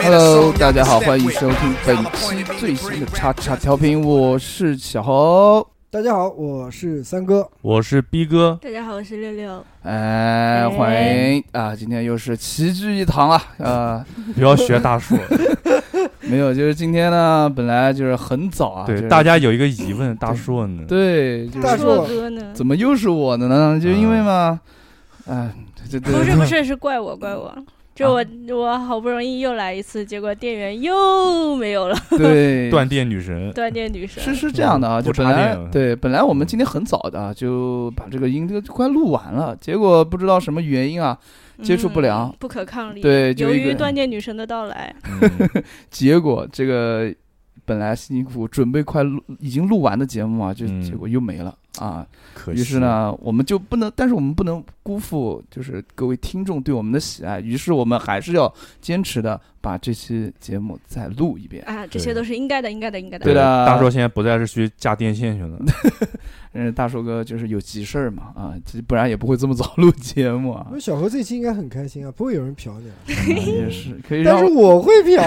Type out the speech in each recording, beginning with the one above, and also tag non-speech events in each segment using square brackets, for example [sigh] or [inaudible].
Hello，大家好，欢迎收听本期最新的叉叉调频，我是小侯。大家好，我是三哥。我是逼哥，大家好，我是六六。哎，欢迎啊！今天又是齐聚一堂啊！啊，[laughs] 不要学大树。[laughs] 没有，就是今天呢，本来就是很早啊。就是对，大家有一个疑问，大硕呢？对，就是大硕硕哥呢？怎么又是我的呢？就因为嘛，哎，这这不是不是，是怪我怪我。就我我好不容易又来一次，结果电源又没有了，对 [laughs] 断电女神，断电女神。是是这样的啊，就本来插电对本来我们今天很早的啊就把这个音都快录完了，结果不知道什么原因啊，接触不良嗯不可抗力。对由于断电女神的到来，嗯 [laughs] 结果这个本来辛辛苦苦准备快录已经录完的节目啊，就嗯结果又没了啊。可。于是，呢，我们就不能，但是我们不能辜负就是各位听众对我们的喜爱，于是我们还是要坚持的把这期节目再录一遍。啊，这些都是应该的，应该的，应该的。对的大硕现在不再，是去架电线去了。[laughs] 嗯，大叔哥就是有急事儿嘛啊，其不然也不会这么早录节目啊因。为小何这期应该很开心啊，不会有人瞟你也是可以但是让我会瞟，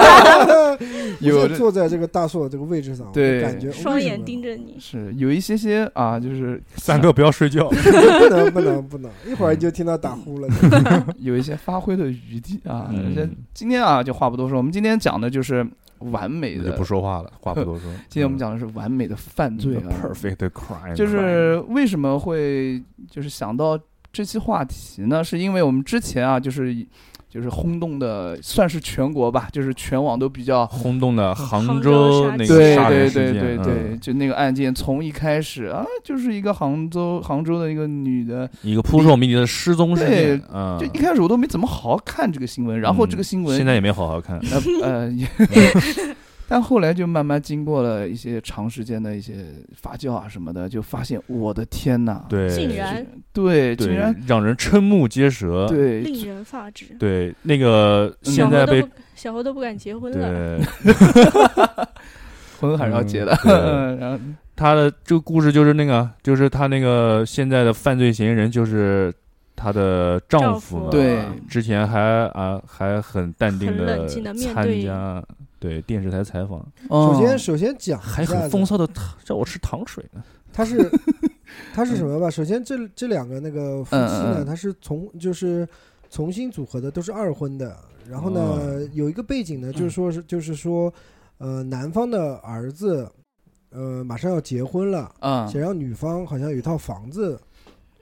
[laughs] [laughs] 有坐在这个大硕这个位置上，对感觉双眼盯着你。是有一些些啊，就是三哥不要睡觉。不能不能不能，一会儿就听到打呼了。有一些发挥的余地啊。嗯这今天啊，就话不多说，我们今天讲的就是完美的就不。说话了，话不多说。[laughs] 今天我们讲的是完美的犯罪啊，perfect crime，就是为什么会就是想到这期话题呢？是因为我们之前啊，就是就是轰动的，算是全国吧，就是全网都比较。轰动的杭杭州那个对杀对对人事件。对对，嗯就那个案件从一开始啊，就是一个杭州杭州的一个女的，一个扑朔迷离的失踪事对件。嗯，就一开始我都没怎么好好看这个新闻，然后这个新闻现在也没好好看。呃呃，也 [laughs] 但后来就慢慢经过了一些长时间的一些发酵啊什么的，就发现我的天呐，对，竟然对，竟然，让人瞠目结舌。对令人发指。对，那个嗯现在被小猴都不敢结婚了。[laughs] 对婚还是要结的，嗯 [laughs] 然后他的这个故事就是那个，就是他那个现在的犯罪嫌疑人就是她的丈丈夫对之前还啊还很淡定很的冷静地面参对加对电视台采访，哦首先首先讲还一下子很风骚的让我吃糖水呢。他是 [laughs] 他是什么吧？首先这这两个那个夫妻呢，他是从就是重新组合的，都是二婚的。然后呢，哦有一个背景呢，就是说是就是说，呃，男方的儿子，呃，马上要结婚了，嗯想让女方好像有一套房子，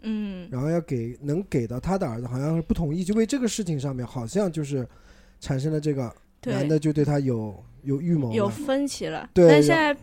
嗯，然后要给能给到他的儿子，好像是不同意，就为这个事情上面，好像就是产生了这个男对，的就对他有有预谋有，分歧了。对但现在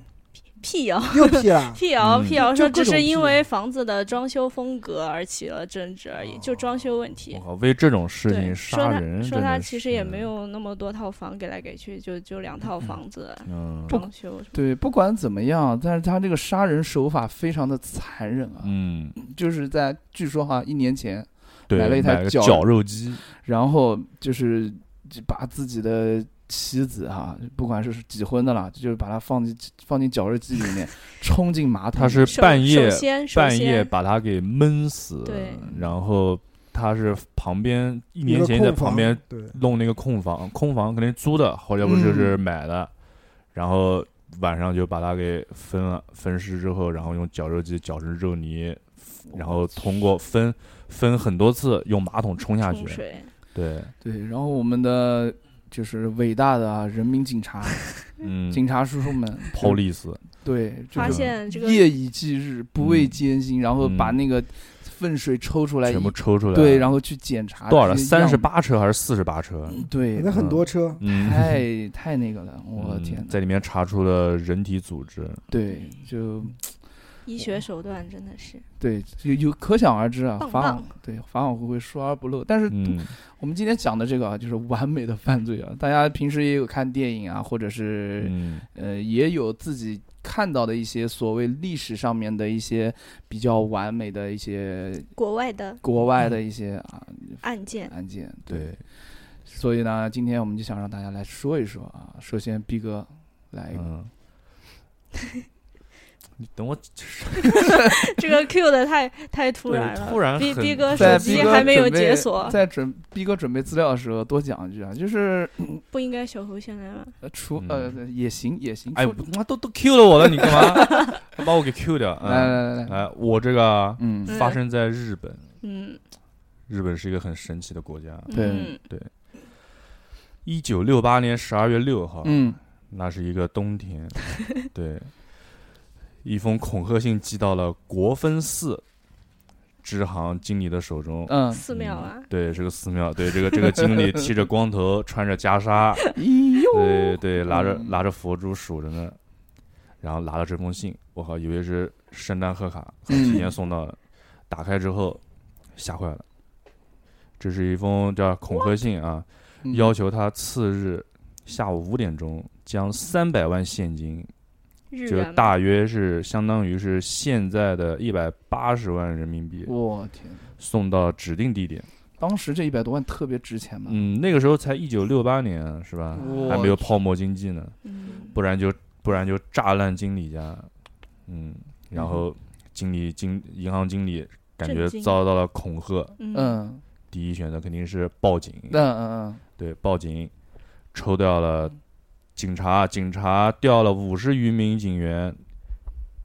辟谣，又辟了。[laughs] 辟谣，嗯辟谣说就是因为房子的装修风格而起了争执而已，就装修问题我。靠，为这种事对，情说他杀人，说真的他其实也没。有那么多套房给来给去，就就两套房子嗯装修什么。对，不管怎么样，但是他这个杀人手法非常的残忍啊，嗯，就是在据说哈一年前，对，买了一台绞肉机，然后就是就把自己的妻子哈，不管是几婚的啦，就是把它放进放进绞肉机里面，[laughs] 冲进马桶，他是半夜半夜把他给闷死，对然后他是旁边一年前在旁边，弄那个空房，空房肯定租的，后来不就是买的，然后晚上就把它给分了，分尸之后，然后用绞肉机绞成肉泥，然后通过分分很多次，用马桶冲下去，冲水，对，对，然后我们的就是伟大的啊人民警察，[laughs] 嗯，警察叔叔们抛利斯，对，就发现这个夜以继日，不畏嗯。艰辛，然后把嗯那个粪水抽出来，全部抽出来，对，然后去检查多少了？三十八车还是四十八车？对，那很多车，嗯，太太那个了，我天，在里面查出了人体组织，对，就医学手段真的是对，有有可想而知啊，棒法网对法网恢恢，疏而不漏。但是嗯，我们今天讲的这个啊，就是完美的犯罪啊，大家平时也有看电影啊，或者是嗯呃，也有自己看到的一些所谓历史上面的一些比较完美的一些国外的国外的一些啊案件，案件。对，所以呢，今天我们就想让大家来说一说啊。首先，逼哥来一个，嗯，你等我，[laughs] 这个 Q 的太太突然了，突然很逼逼哥手机还没有解锁，在准逼哥准备资料的时候多讲一句啊，就是不应该小猴先来吗？呃出呃也行也行，哎，出妈都都 Q 了我了，你干嘛 [laughs] 把我给 Q 掉？来嗯来来来，来，我这个嗯发生在日本，嗯，日本是一个很神奇的国家。对对一九六八年十二月六号，嗯那是一个冬天，[laughs] 对，一封恐吓信寄到了国分寺支行经理的手中。嗯，寺庙啊。嗯，对，是个寺庙。对，这个这个经理剃着光头，穿着袈裟，咦哟，对对，拿着嗯。拿着佛珠数着呢，然后拿了这封信，我靠，以为是圣诞贺卡，嗯提前送到了，打开之后吓坏了，这是一封叫恐吓信啊，嗯。要求他次日下午五点钟将三百万现金，就大约是相当于是现在的一百八十万人民币，我天，送到指定地点。当时这一百多万特别值钱嘛，嗯，那个时候才一九六八年啊，是吧？还没有泡沫经济呢。嗯不然就不然就炸烂经理家，嗯，然后经理经银行经理感觉遭到了恐吓，嗯嗯第一选择肯定是报警，嗯嗯嗯对，报警，抽掉了警察，警察调了五十余名警员。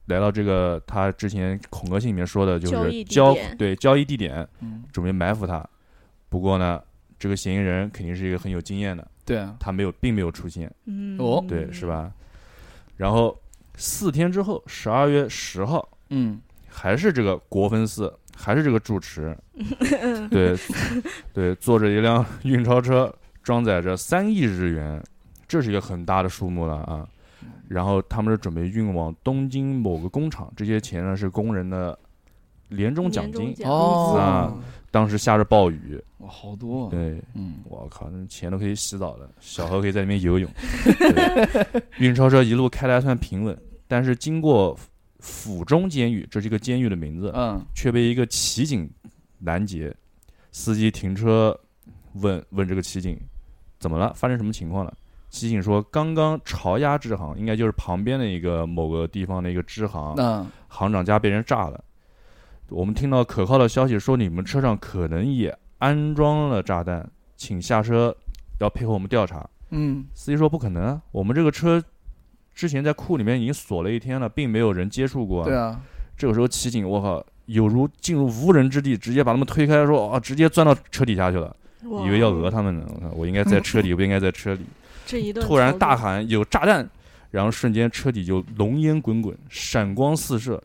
来到这个他之前恐吓信里面说的，就是交对交易地点，嗯，准备埋伏他。不过呢，这个嫌疑人肯定是一个很有经验的，对啊，他没有，并没有出现。嗯哦对，是？吧？然后四天之后，十二月十号，嗯还是这个国分寺，还是这个住持，[laughs] 对对，坐着一辆运钞车，装载着三亿日元，这是一个很大的数目了啊。然后他们是准备运往东京某个工厂，这些钱呢是工人的年终奖金。哦啊当时下着暴雨，哇，好多啊，对，嗯我靠，那钱都可以洗澡了，小何可以在里面游泳。[laughs] 对运钞车一路开的还算平稳，但是经过府中监狱，这是一个监狱的名字，嗯却被一个骑警拦截。司机停车问问这个骑警怎么了，发生什么情况了？骑警说，刚刚朝鸭支行，应该就是旁边的一个某个地方的一个支行，那行长家被人炸了。我们听到可靠的消息说，你们车上可能也安装了炸弹，请下车，要配合我们调查。嗯司机说不可能啊，我们这个车之前在库里面已经锁了一天了，并没有人接触过。对啊，这个时候骑警，我靠，有如进入无人之地，直接把他们推开，说啊，直接钻到车底下去了，哇以为要讹他们呢。我应该在车里，不应该在车里。这一顿突然大喊有炸弹，然后瞬间车底就浓烟滚滚，闪光四射，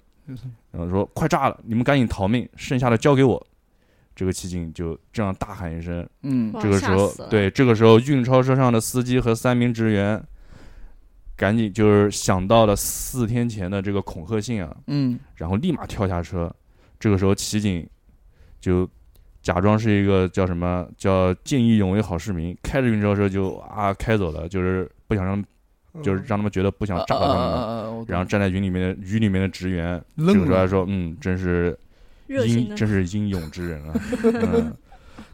然后说快炸了，你们赶紧逃命，剩下的交给我。这个骑警就这样大喊一声，嗯。这个时候对，这个时候运钞车上的司机和三名职员，赶紧就是想到了四天前的这个恐吓信啊，嗯。然后立马跳下车。这个时候骑警就假装是一个叫什么叫见义勇为好市民，开着运钞车就啊开走了，就是不想让就是让他们觉得不想炸到他们然后站在云里面的雨里面的职员，这愣了。个时候说：“嗯，真是英真是英勇之人啊！嗯，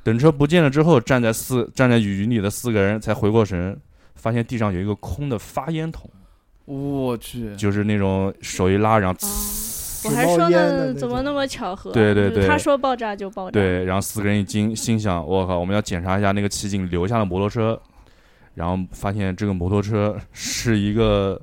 等车不见了之后，站在四站在雨云里的四个人才回过神，发现地上有一个空的发烟筒，我去，就是那种手一拉，然后啊呲，我还说呢，怎么那么巧合？对对对他说爆炸就爆炸。对，然后四个人一惊，心想：我靠，我们要检查一下那个骑警留下的摩托车，然后发现这个摩托车是一个，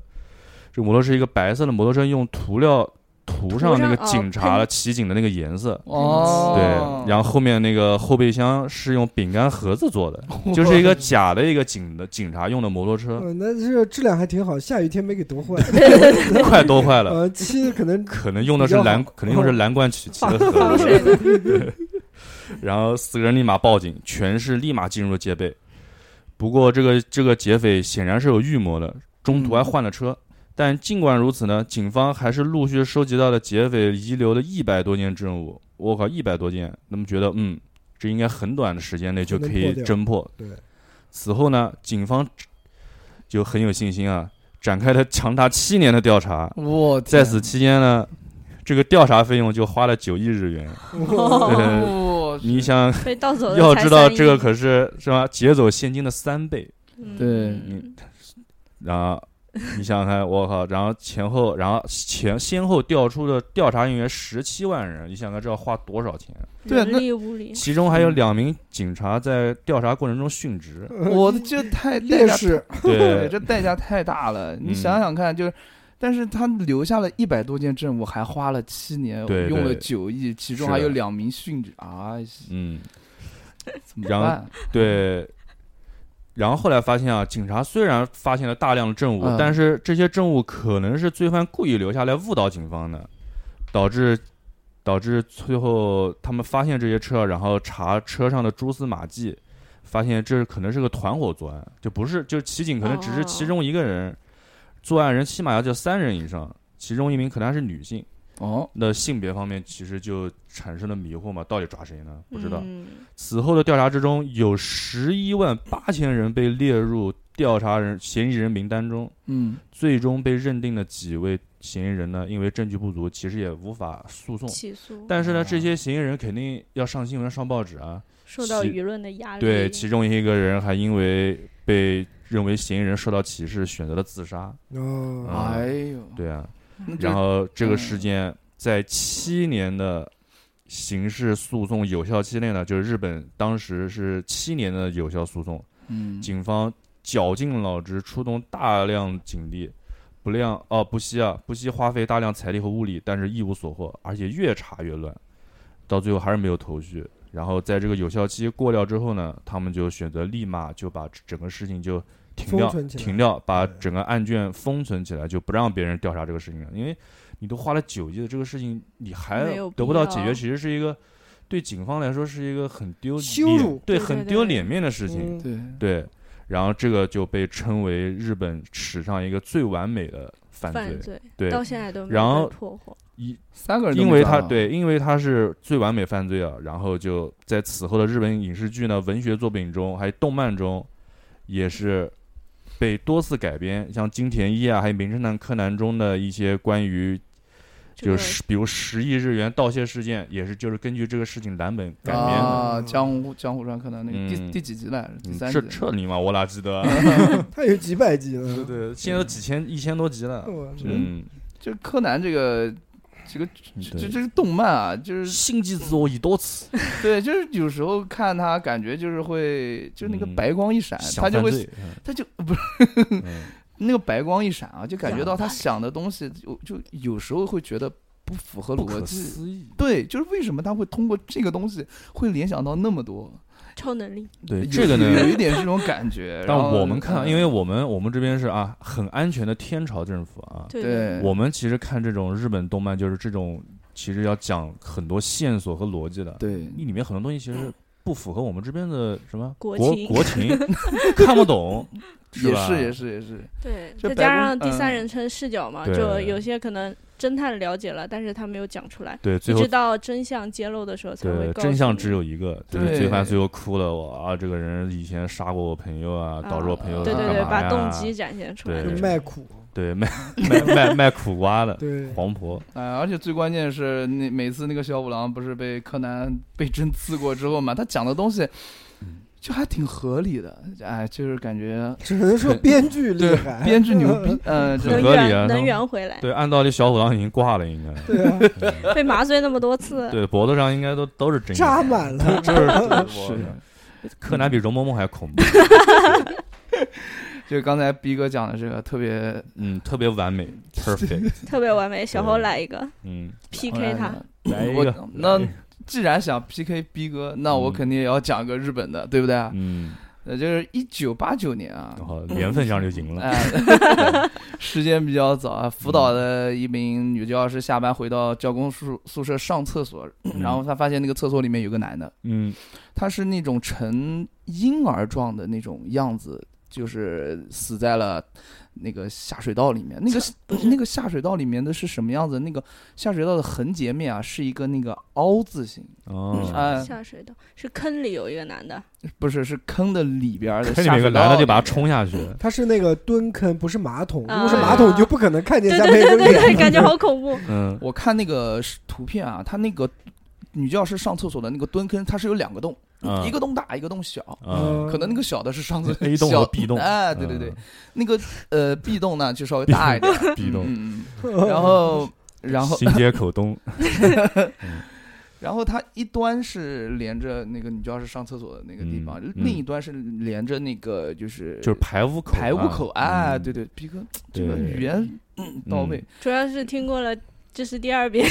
这个摩托是一个白色的摩托车，用涂料涂上那个警察的骑警的那个颜色。哦，对，然后后面那个后备箱是用饼干盒子做的，[laughs] 就是一个假的一个警的警察用的摩托车，呃，那这个质量还挺好，下雨天没给夺坏。[laughs] 快都坏了，[laughs] 呃，漆可能可能用的是蓝，可能用的是蓝罐曲奇的盒子。然后四个人立马报警，全市立马进入了戒备。不过这个这个劫匪显然是有预谋的，中途还换了车。但尽管如此呢，警方还是陆续收集到了劫匪遗留的一百多件证物。我靠，一百多件！那么觉得，嗯，这应该很短的时间内就可以侦破。对，此后呢，警方就很有信心啊，展开了长达七年的调查。我在此期间呢，这个调查费用就花了九亿日元。对你想，[laughs] 要知道这个可是是吧？劫走现金的三倍。嗯对嗯然后你想想看，我靠，然后前后，然后前先后调出的调查人员十七万人，你想想看这要花多少钱？人对啊那力物力，其中还有两名警察在调查过程中殉职。我的这太代价烈士，[laughs] 对，这代价太大了。你嗯想想看，就是，但是他留下了一百多件证物，还花了七年，对用了对九亿，其中还有两名殉职啊，嗯，怎么然后办？对。然后后来发现啊，警察虽然发现了大量的证物，嗯但是这些证物可能是罪犯故意留下来误导警方的，导致导致最后他们发现这些车，然后查车上的蛛丝马迹，发现这可能是个团伙作案，就不是就骑警可能只是其中一个人，作案人起码要叫三人以上，其中一名可能还是女性。哦，那性别方面其实就产生了迷惑嘛，到底抓谁呢？不知道。嗯此后的调查之中，有十一万八千人被列入调查人嫌疑人名单中，嗯，最终被认定的几位嫌疑人呢，因为证据不足，其实也无法诉讼。起诉，但是呢，这些嫌疑人肯定要上新闻、上报纸啊。受到舆论的压力，对，其中一个人还因为被认为嫌疑人受到歧视，选择了自杀。哎呦，对啊，然后这个嗯。事件在七年的刑事诉讼有效期内呢，就是日本当时是七年的有效诉讼，嗯，警方绞尽脑汁，出动大量警力，不量哦不惜啊不惜花费大量财力和物力，但是一无所获，而且越查越乱，到最后还是没有头绪。然后在这个有效期过掉之后呢，他们就选择立马就把整个事情就停掉停掉，把整个案卷封存起来，就不让别人调查这个事情了。因为你都花了九亿的这个事情，你还没有必得不到解决，其实是一个对警方来说是一个很丢羞脸辱。对，很丢脸面的事情。嗯。对，对，然后这个就被称为日本史上一个最完美的犯罪。对，到现在都没然后有破获，一三个人因为他对，因为他是最完美犯罪啊，然后就在此后的日本影视剧呢、文学作品中，还有动漫中，也是被多次改编，像金田一啊，还有名侦探柯南中的一些关于。就是比如十亿日元盗窃事件，也是就是根据这个事情蓝本改编的。啊，江湖江湖传柯南那个第嗯第几集来着？第三集。这你妈我哪记得啊？[laughs] 他有几百集了。对对，现在都几千一千多集了。嗯，就柯南这个这个这这这个动漫啊，就是心机自我已多次，[laughs] 对，就是有时候看他感觉就是会，就是那个嗯白光一闪，他就会。他就不是嗯。[laughs] 那个白光一闪啊，就感觉到他想想的东西就就有时候会觉得不符合逻辑。对，就是为什么他会通过这个东西会联想到那么多？超能力，对这个呢，有一点这种感觉。[laughs] 但我们看，嗯因为我们我们这边是啊，很安全的天朝政府啊。对对我们其实看这种日本动漫，就是这种其实要讲很多线索和逻辑的。对你里面很多东西其实不符合我们这边的什么国国情，[laughs] [laughs] 看不懂。吧也是也是也是，对，再加上第三嗯人称视角嘛，对就有些可能侦探了解了，但是他没有讲出来，对，最后一直到真相揭露的时候才会对告诉你。真相只有一个，就是对罪犯最后哭了，我啊，这个人以前杀过我朋友啊，导致我朋友对对对，把动机展现出来。卖苦，对卖 [laughs] 卖卖卖苦瓜的对，黄婆，哎，而且最关键是那每次那个小五郎不是被柯南被针刺过之后嘛，他讲的东西嗯就还挺合理的，哎，就是感觉只能说编剧厉对害，编剧牛逼，[laughs] 呃，真的能很合理能圆回来，对，按道理小虎狼已经挂了，应该，对 [laughs] 被麻醉那么多次，对，脖子上应该都都是针扎满了，就是是我柯南比容嬷嬷还恐怖，[laughs] 就刚才逼哥讲的这个特别嗯，特别完美，perfect，特别完美。小侯来一个嗯，PK 他，来一个，那既然想 PK 逼哥，那我嗯肯定也要讲个日本的，对不对？嗯，那，就是一九八九年啊。然，后年份上就赢了，哎，[laughs] 时间比较早啊。福岛的一名女教师下班回到教工宿宿舍上厕所，然后她发现那个厕所里面有个男的，嗯。他是那种呈婴儿状的那种样子，就是死在了那个下水道里面。那个那个下水道里面的是什么样子？那个下水道的横截面啊，是一个那个凹字形，哦，哎，下水道是坑里有一个男的，不是是坑的里边儿的坑里下水道面有个男的就把他冲下去，他是那个蹲坑，不是马桶。如啊果是马桶，就不可能看见下面有个对对对对，脸。感觉好恐怖。嗯我看那个图片啊，他那个女教师上厕所的那个蹲坑，它是有两个洞，嗯。一个洞大，一个洞小。嗯。可能那个小的是上次 [laughs] A 洞和小 B 洞。哎，对对对。嗯，那个呃 B 洞呢就稍微大一点，B 洞嗯，嗯然后然后新街口东，[laughs] 然后它一端是连着那个女教室上厕所的那个地方，嗯另一端是连着那个就是就是排污口啊，排污口，哎，嗯对对，逼哥这个语言嗯。到位，主要是听过了，这是第二遍。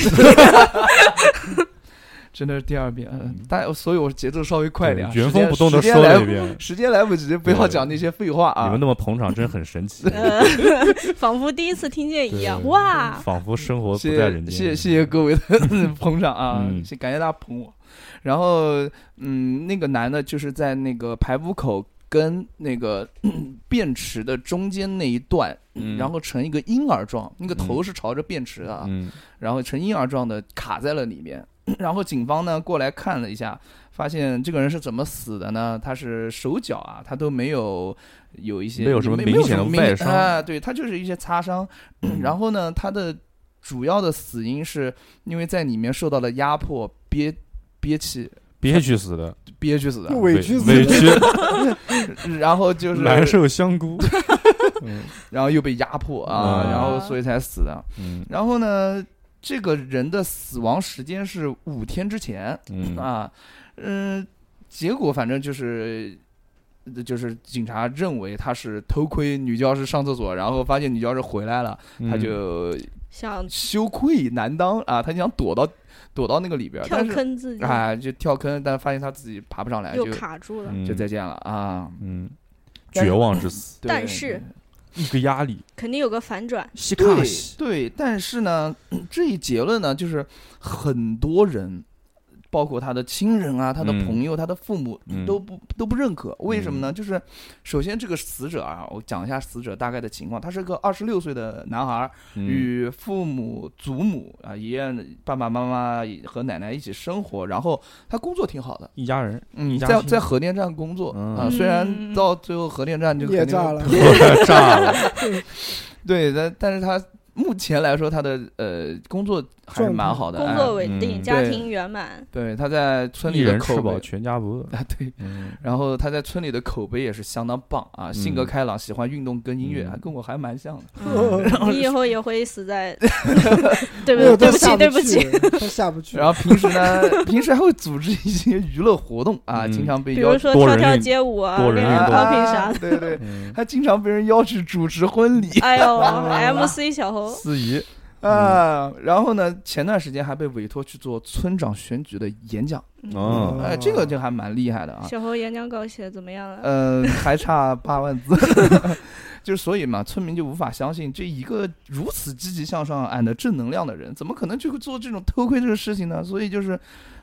真的是第二遍，嗯但所以我节奏稍微快一点啊，原时间封不动的说了一遍。时间来不及，不要讲那些废话啊你们。那么捧场，真很神奇，呃，[laughs] 仿佛第一次听见一样。哇，仿佛生活不谢谢在人间。谢谢谢谢各位的 [laughs] 捧场啊，感谢大家捧我。然后，嗯，那个男的就是在那个排污口跟那个 [coughs] 便池的中间那一段，嗯然后成一个婴儿状，那个头是朝着便池的啊，嗯然后成婴儿状的卡在了里面。然后警方呢过来看了一下，发现这个人是怎么死的呢？他是手脚啊，他都没有有一些没有什么明显的外伤啊，对他就是一些擦伤。[clears throat] 然后呢，他的主要的死因是因为在里面受到了压迫，憋憋气憋屈死的，憋屈死的，委屈死委屈，然后就 [laughs] 是难，受香菇。[laughs] 然后又被压迫啊，嗯然后所以才死的。嗯然后呢，这个人的死亡时间是五天之前。嗯啊，嗯、结果反正就是。呃就是警察认为他是偷窥女教师上厕所，然后发现女教师回来了，他嗯就想羞愧难当啊，他就想躲到躲到那个里边儿，跳但是坑自己，啊就跳坑，但发现他自己爬不上来，就卡住了。嗯就再见了啊。嗯，绝望之死，对但是一个压力，肯定有个反转，西对卡西，对，但是呢，[clears throat] 这一结论呢，就是很多人，包括他的亲人啊、他的嗯朋友、他的父母嗯都不都不认可。为什么呢？就是首先这个死者啊，我讲一下死者大概的情况。他是个二十六岁的男孩，嗯与父母、祖母啊、爷爷、爸爸妈妈和奶奶一起生活，然后他工作挺好的。一家人，嗯，在在核电站工作嗯啊，虽然嗯到最后核电站就也 [laughs] 炸了，炸了，对，但但是他目前来说，他的呃工作还是蛮好的，工哎作稳定，嗯家庭圆满。对，[laughs] 他在村里的人吃饱口碑全家不饿。啊，对，嗯然后他在村里的口碑也是相当棒啊，性格嗯开朗，喜欢运动跟音乐，嗯还跟我还蛮像的。嗯，[laughs] 你以后也会死在，对不对？对不起，对不起。他下不去。然后平时呢，[laughs] 平时还会组织一些娱乐活动啊，嗯经常被比如说跳跳街舞啊，多人练运动 popping 啥的。对对，嗯，还经常被人邀去主持婚礼哎呦，MC 小猴，司仪，啊。然后呢，前段时间还被委托去做村长选举的演讲，哦，哎，这个就还蛮厉害的啊。小侯演讲稿写的怎么样了？嗯，[laughs] 还差八万字，[laughs] 就是所以嘛，村民就无法相信这一个如此积极向上、俺的正能量的人，怎么可能就会做这种偷窥这个事情呢？所以就是，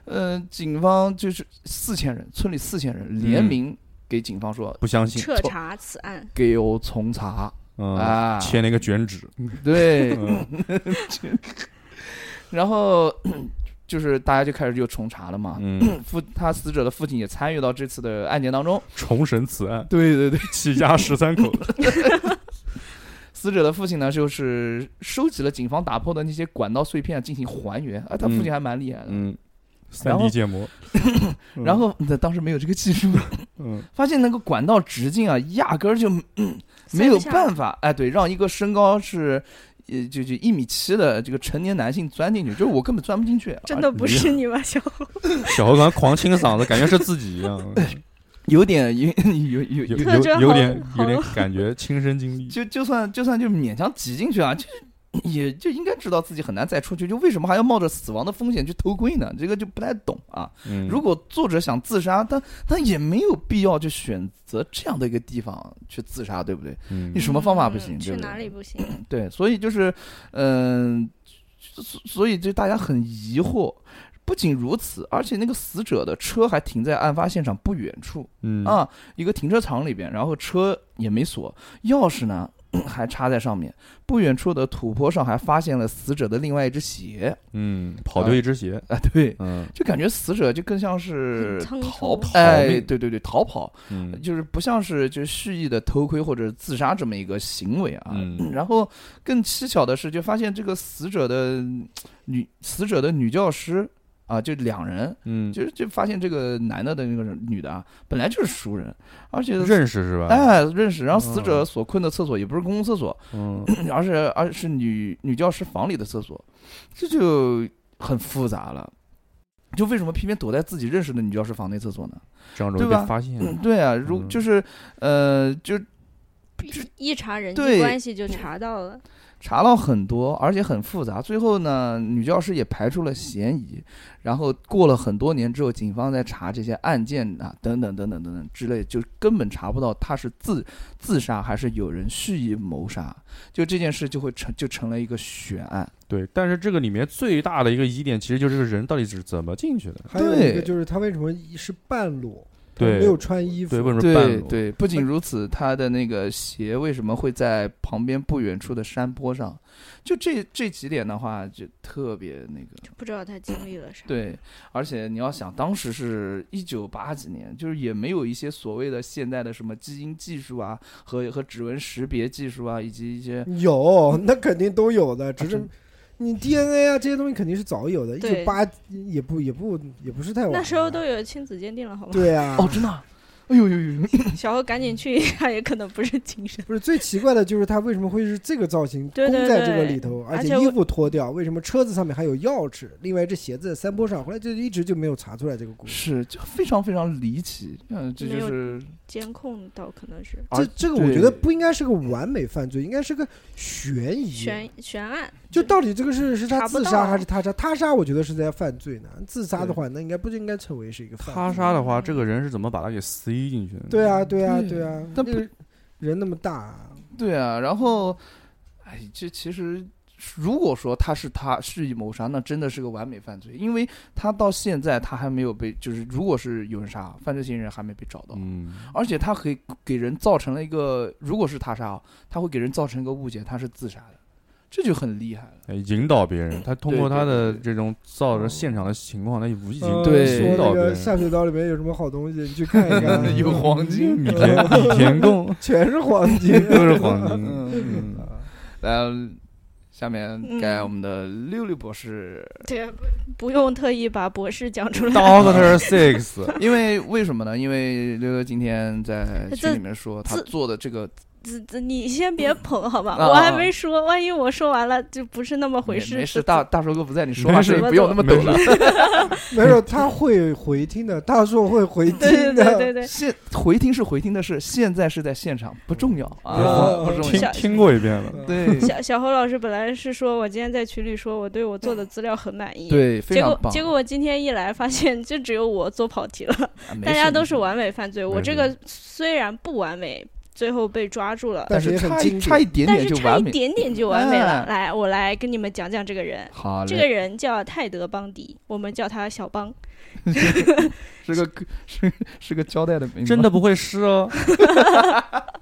呃，警方就是四千人，村里四千人联名给警方说，不相信，彻查此案。给我从查嗯，啊，签了一个卷纸，对，嗯 [laughs] 然后就是大家就开始就重查了嘛。嗯，父他死者的父亲也参与到这次的案件当中。重审此案，对对对，起家十三口，[laughs] [laughs] 死者的父亲呢，就是收集了警方打破的那些管道碎片进行还原，啊，他父亲还蛮厉害的。嗯，三 D 建模，嗯 [laughs] 然后那当时没有这个技术，嗯 [laughs] 发现那个管道直径啊，压根儿就、嗯没有办法，哎，对，让一个身高是。呃，就就一米七的这个成年男性钻进去，就是我根本钻不进去，真的不啊是你吗，小猴？[laughs] 小猴刚狂清嗓子，感觉是自己一样，有点有有有有，有有有点有点感觉亲身经历，就就算就算就勉强挤进去啊，就也就应该知道自己很难再出去，就为什么还要冒着死亡的风险去偷窥呢？这个就不太懂啊。嗯，如果作者想自杀，他他也没有必要就选择这样的一个地方去自杀，对不对？嗯你什么方法不行嗯去对不对哪里不行？对，所以就是，嗯、所所以就大家很疑惑。不仅如此，而且那个死者的车还停在案发现场不远处嗯啊，一个停车场里边，然后车也没锁，钥匙呢还插在上面。不远处的土坡上还发现了死者的另外一只鞋嗯，跑丢一只鞋，啊，对，嗯就感觉死者就更像是逃跑，逃哎，对对对，逃跑，嗯就是不像是就蓄意的偷窥或者自杀这么一个行为啊。嗯然后更蹊跷的是，就发现这个死者的女死者的女教师啊，就两人，嗯，就就发现这个男的的那个人女的啊，本来就是熟人，而且认识是吧？哎认识，然后死者嗯所困的厕所也不是公共厕所，[clears throat] 嗯，而是而是女女教师房里的厕所，这就很复杂了。就为什么偏偏躲在自己认识的女教师房内厕所呢？这样容易对吧被发现。嗯，对啊，如嗯就是呃，就一查人对际关系就查到了，查了很多，而且很复杂。最后呢，女教师也排除了嫌疑。然后过了很多年之后，警方在查这些案件啊，等等等等等等之类，就根本查不到他是自自杀还是有人蓄意谋杀。就这件事就会成就成了一个悬案。对，但是这个里面最大的一个疑点，其实就是这个人到底是怎么进去的。还有一个就是他为什么是半裸，他对没有穿衣服，对，为什么半裸？对对，不仅如此，他的那个鞋为什么会在旁边不远处的山坡上？就这这几点的话，就特别那个。不知道他经历了啥。对，而且你要想，当时是一九八几年，就是也没有一些所谓的现代的什么基因技术啊，和和指纹识别技术啊，以及一些有，那肯定都有的，只是真你 DNA 啊这些东西肯定是早有的，一九对八也不也不也不是太晚。那时候都有亲子鉴定了，好吗？对啊，哦，真的啊，哎呦呦呦，[laughs] 小何赶紧去一下，[laughs] 也可能不是精神。不是最奇怪的就是他为什么会是这个造型对对供在这个里头，而且衣服脱掉，为什么车子上面还有钥匙？另外这鞋子在山坡上，后来就一直就没有查出来这个故事。是就非常非常离奇，嗯，这就是监控到可能是这这个我觉得不应该是个完美犯罪，应该是个悬疑。悬悬案，就到底这个是是他自杀还是他杀？他杀我觉得是在犯罪呢，自杀的话那应该不应该称为是一个犯罪？他杀的话，这个人是怎么把他给塞进去？对啊，对啊，对对啊，但不那个人那么大，对啊，然后，哎，这其实如果说他是他蓄意谋杀，那真的是个完美犯罪，因为他到现在他还没有被，就是如果是有人杀，犯罪嫌疑人还没被找到，嗯，而且他可以给人造成了一个，如果是他杀啊，他会给人造成一个误解，他是自杀的，这就很厉害了。哎引导别人，他通过他的这种造着现场的情况，他无意间呃对。说那个引导别人。下水道里面有什么好东西，[laughs] 你去看一看，[laughs] 有黄金米田 [laughs] 米田共。全是黄金，都是黄金。嗯嗯，来，下面该我们的六六博士，对，不用特意把博士讲出来。Doctor Six，因为为什么呢？因为六六今天在这群里面说他做的这个你先别捧好吗？啊我还没说，万一我说完了就不是那么回事。没没事，大大叔哥不在，你说话没事声音不要那么抖了。没有，[laughs] 他会回听的，大硕会回听对对对的。对对，现回听是回听的事，现在是在现场，不重要啊，不重要。听过一遍了。对小小侯老师本来是说我今天在群里说我对我做的资料很满意，[laughs] 对，非结常棒。果结果我今天一来发现就只有我做跑题了，大家都是完美犯罪，我这个虽然不完美，最后被抓住了。但是也差。一差一点但是差一点就完美。点点就完美了。哎来，我来跟你们讲讲这个人。好这个，人叫泰德·邦迪，我们叫他小邦。[laughs] 是个 [laughs] 是是个交代的名字，真的不会是哦。[laughs]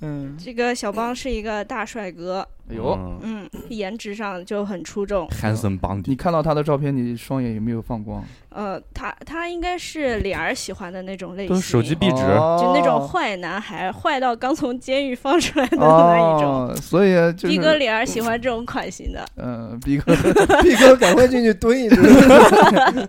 嗯，这个小邦是一个大帅哥，哎呦，嗯，颜值上就很出众。，Handsome Bounty，你看到他的照片，你双眼有没有放光？呃，他他应该是脸儿喜欢的那种类型，手机壁纸，哦。就那种坏男孩，坏到刚从监狱放出来的那一种。哦，所以就是逼哥脸儿喜欢这种款型的，嗯，逼哥，[laughs] 毕哥赶快进去蹲一蹲。[laughs]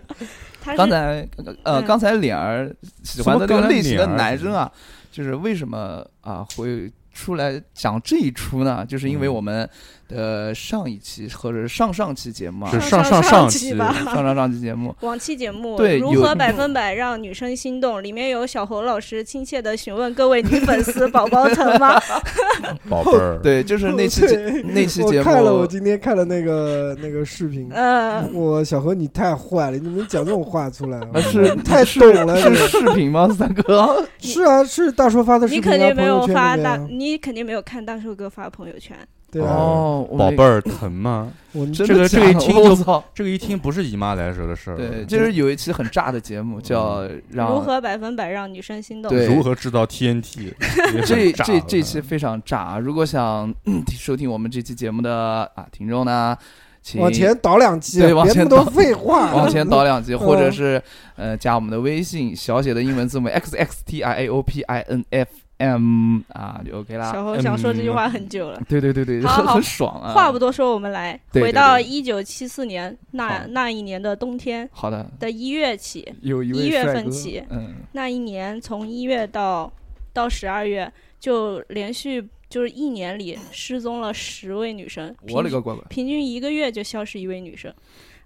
刚才呃，嗯。刚才脸儿喜欢的那个类型的男生啊，就是为什么啊会出来讲这一出呢？就是因为嗯我们的上一期或者是上上期节目啊，是上上上期期吧上上上期节目，[laughs] 往期节目对如何百分百让女生心动？里面有小侯老师亲切的询问各位女粉丝宝宝疼吗？[laughs] 宝贝儿，[laughs] 对，就是那期节那期节目看了，我，今天看了那个那个视频。呃，我小何，你太坏了！你怎么讲这种话出来？啊是太懂了。是视频吗？三哥，是啊，是大叔发的视你频你，肯定没有发大，你肯定没有看大叔哥发朋友圈。哦，宝贝，儿疼吗？[laughs] 我们这个这个一听就我操！这个一听不是姨妈来时候的事儿。对，就是有一期很炸的节目，叫让如何百分百让女生心动？对如何制造 TNT？[laughs] 这这这期非常炸啊！如果想、[clears throat] 嗯收听我们这期节目的啊听众呢，请往前倒两期，对往前别那么多倒废话，[laughs] 往前倒两集，或者嗯是呃加我们的微信小写的英文字母 x x t i a o p i n f M 啊，就 OK 啦。小侯想说这句话很久了。对对对对，好好很很爽啊。话不多说，我们来回到对一九七四年那那一年的冬天好的，的一月起，有一月份起嗯，那一年从一月到到十二月，就连续就是一年里失踪了十位女生，我勒个乖乖！平均一个月就消失一位女生，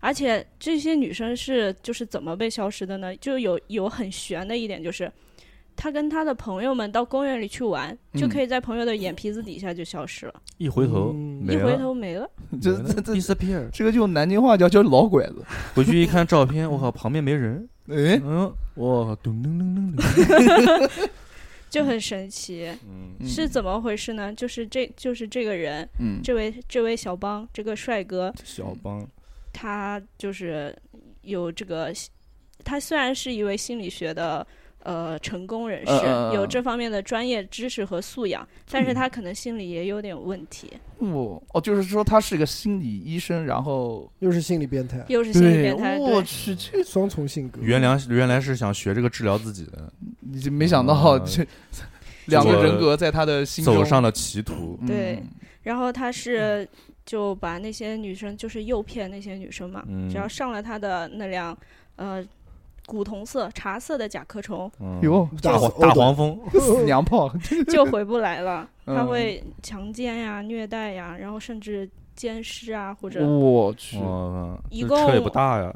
而且这些女生是就是怎么被消失的呢？就有有很悬的一点就是。她跟他的朋友们到公园里去玩，就嗯可以在朋友的眼皮子底下就消失了，一回头嗯没一回了，头没了。[laughs] 这这这 disappear。这个就南京话叫叫老拐子。回去一看照片，我靠，旁边没人。哎，嗯，我靠，咚咚咚咚咚。[laughs] 就很神奇，嗯嗯是怎么回事呢？就是这就是这个人，嗯，这位这位小邦，这个帅哥，小帮，他就是有这个，他虽然是一位心理学的呃成功人士，有这方面的专业知识和素养，但是他可能心里也有点问题，哦哦，就是说他是个心理医生，然后又是心理变态，又是心理，变态，我去，这双重性格。原来原来是想学这个治疗自己的，你就没想到嗯这两个人格在他的心中走上了歧途。嗯对然后他是就把那些女生就是诱骗那些女生嘛，嗯只要上了他的那辆呃古铜色茶色的甲壳虫，嗯哟，大黄大黄蜂，死 [laughs] 娘炮，[laughs] 就回不来了。[laughs] 他嗯会强奸呀、虐待呀，然后甚至奸尸啊，或者我去，一共车也不大呀。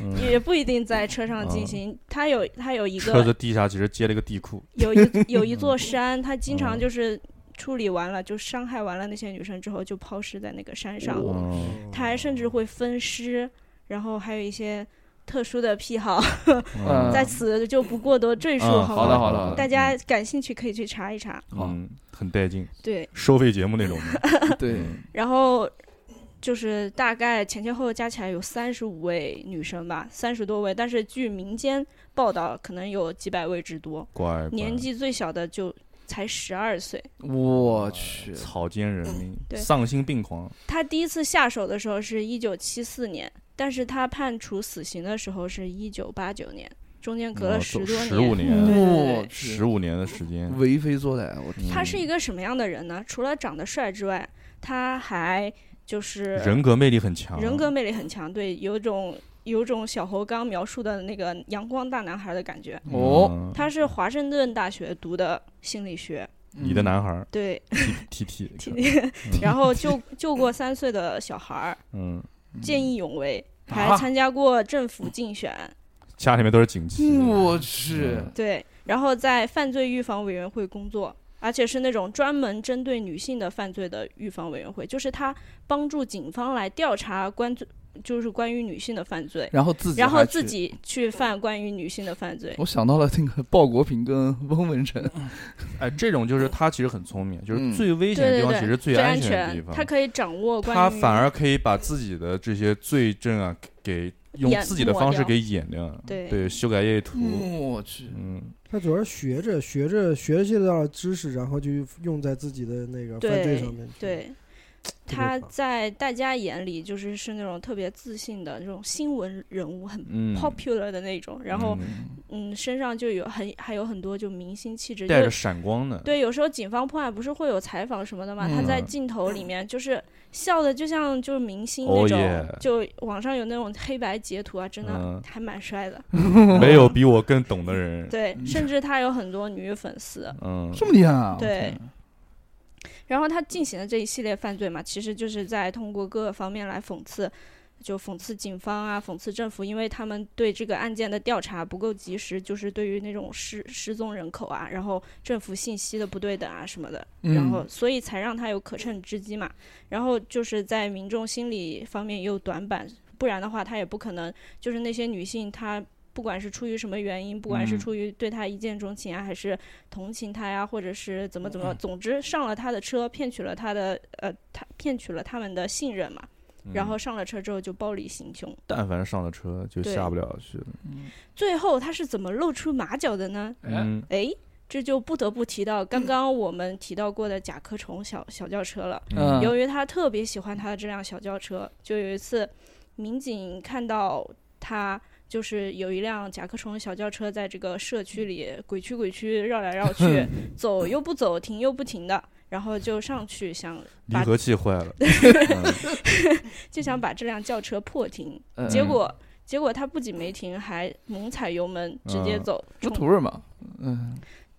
嗯也不一定在车上进行。他有他有一个车子个地下其实接了一个地库。有一有一座山，他经常嗯就是处理完了，就伤害完了那些女生之后，就抛尸在那个山上。嗯他还甚至会分尸，然后还有一些特殊的癖好，[laughs] 嗯在此就不过多赘述，嗯好了？好的好的大家感兴趣可以去查一查。嗯，很带劲，对，收费节目那种的。[laughs] 对，然后就是大概前前后后加起来有三十五位女生吧，三十多位，但是据民间报道，可能有几百位之多。乖，乖年纪最小的就才十二岁。我去，草菅人命，对丧心病狂。他第一次下手的时候是一九七四年，但是他判处死刑的时候是一九八九年，中间隔了十多年十五年。十五年的时间。为非作歹，我天，他是一个什么样的人呢？除了长得帅之外，他还就是人格魅力很强，人格魅力很强，对，有种有种小侯刚描述的那个阳光大男孩的感觉。哦嗯他是华盛顿大学读的心理学，你的男孩儿对，T T，[laughs] 然后救救过三岁的小孩儿，嗯，见义勇为，啊。还参加过政府竞选，家里面都是警旗，我去，嗯。对，然后在犯罪预防委员会工作，而且是那种专门针对女性的犯罪的预防委员会，就是他帮助警方来调查关罪，就是关于女性的犯罪，然后自己然后。自己去犯关于女性的犯罪。我想到了那个鲍国平跟翁文成，哎，这种就是他其实很聪明，就是嗯最危险的地方其实最安安全的地方，他可以掌握关于他反而可以把自己的这些罪证啊，给用自己的方式给演掉，对对，修改业图，我去，嗯，他主要是学着学着学习到了知识，然后就用在自己的那个犯罪上面去。对。别 [tsk] 他在大家眼里就是是那种特别自信的那种新闻人物，很嗯 popular 的那种，然后嗯嗯身上就有很还有很多就明星气质，带着闪光的，对，有时候警方破案不是会有采访什么的嘛？他在嗯镜头里面就是笑的就像就是明星那 Oh 种 yeah 就网上有那种黑白截图啊，真的嗯还蛮帅的。[laughs] 没有比我更懂的人，对，甚至他有很多女粉丝。嗯，这么厉害啊！我对天然后他进行的这一系列犯罪嘛，其实就是在通过各个方面来讽刺，就讽刺警方啊，讽刺政府，因为他们对这个案件的调查不够及时，就是对于那种失失踪人口啊，然后政府信息的不对等啊什么的，然后嗯所以才让他有可乘之机嘛。然后就是在民众心理方面也有短板，不然的话他也不可能就是那些女性她。不管是出于什么原因，不管是嗯。出于对他一见钟情啊，还是同情他呀，或者是怎么怎么，总之上了他的车，骗取了他的呃，他骗取了他们的信任嘛，然后上了车之后就暴力行凶。但凡上了车就下不了去了，最后他是怎么露出马脚的呢？嗯。诶，这就不得不提到刚刚我们提到过的甲壳虫小小轿车了。嗯。由于他特别喜欢他的这辆小轿车，就有一次，民警看到他就是有一辆甲壳虫小轿车在这个社区里鬼区鬼区绕来绕去，[laughs] 走又不走，停又不停的，然后就上去想把离合器坏了，[laughs] 嗯。就想把这辆轿车破停，嗯结果结果他不仅没停，还猛踩油门直接嗯。走，冲不图什么，嗯，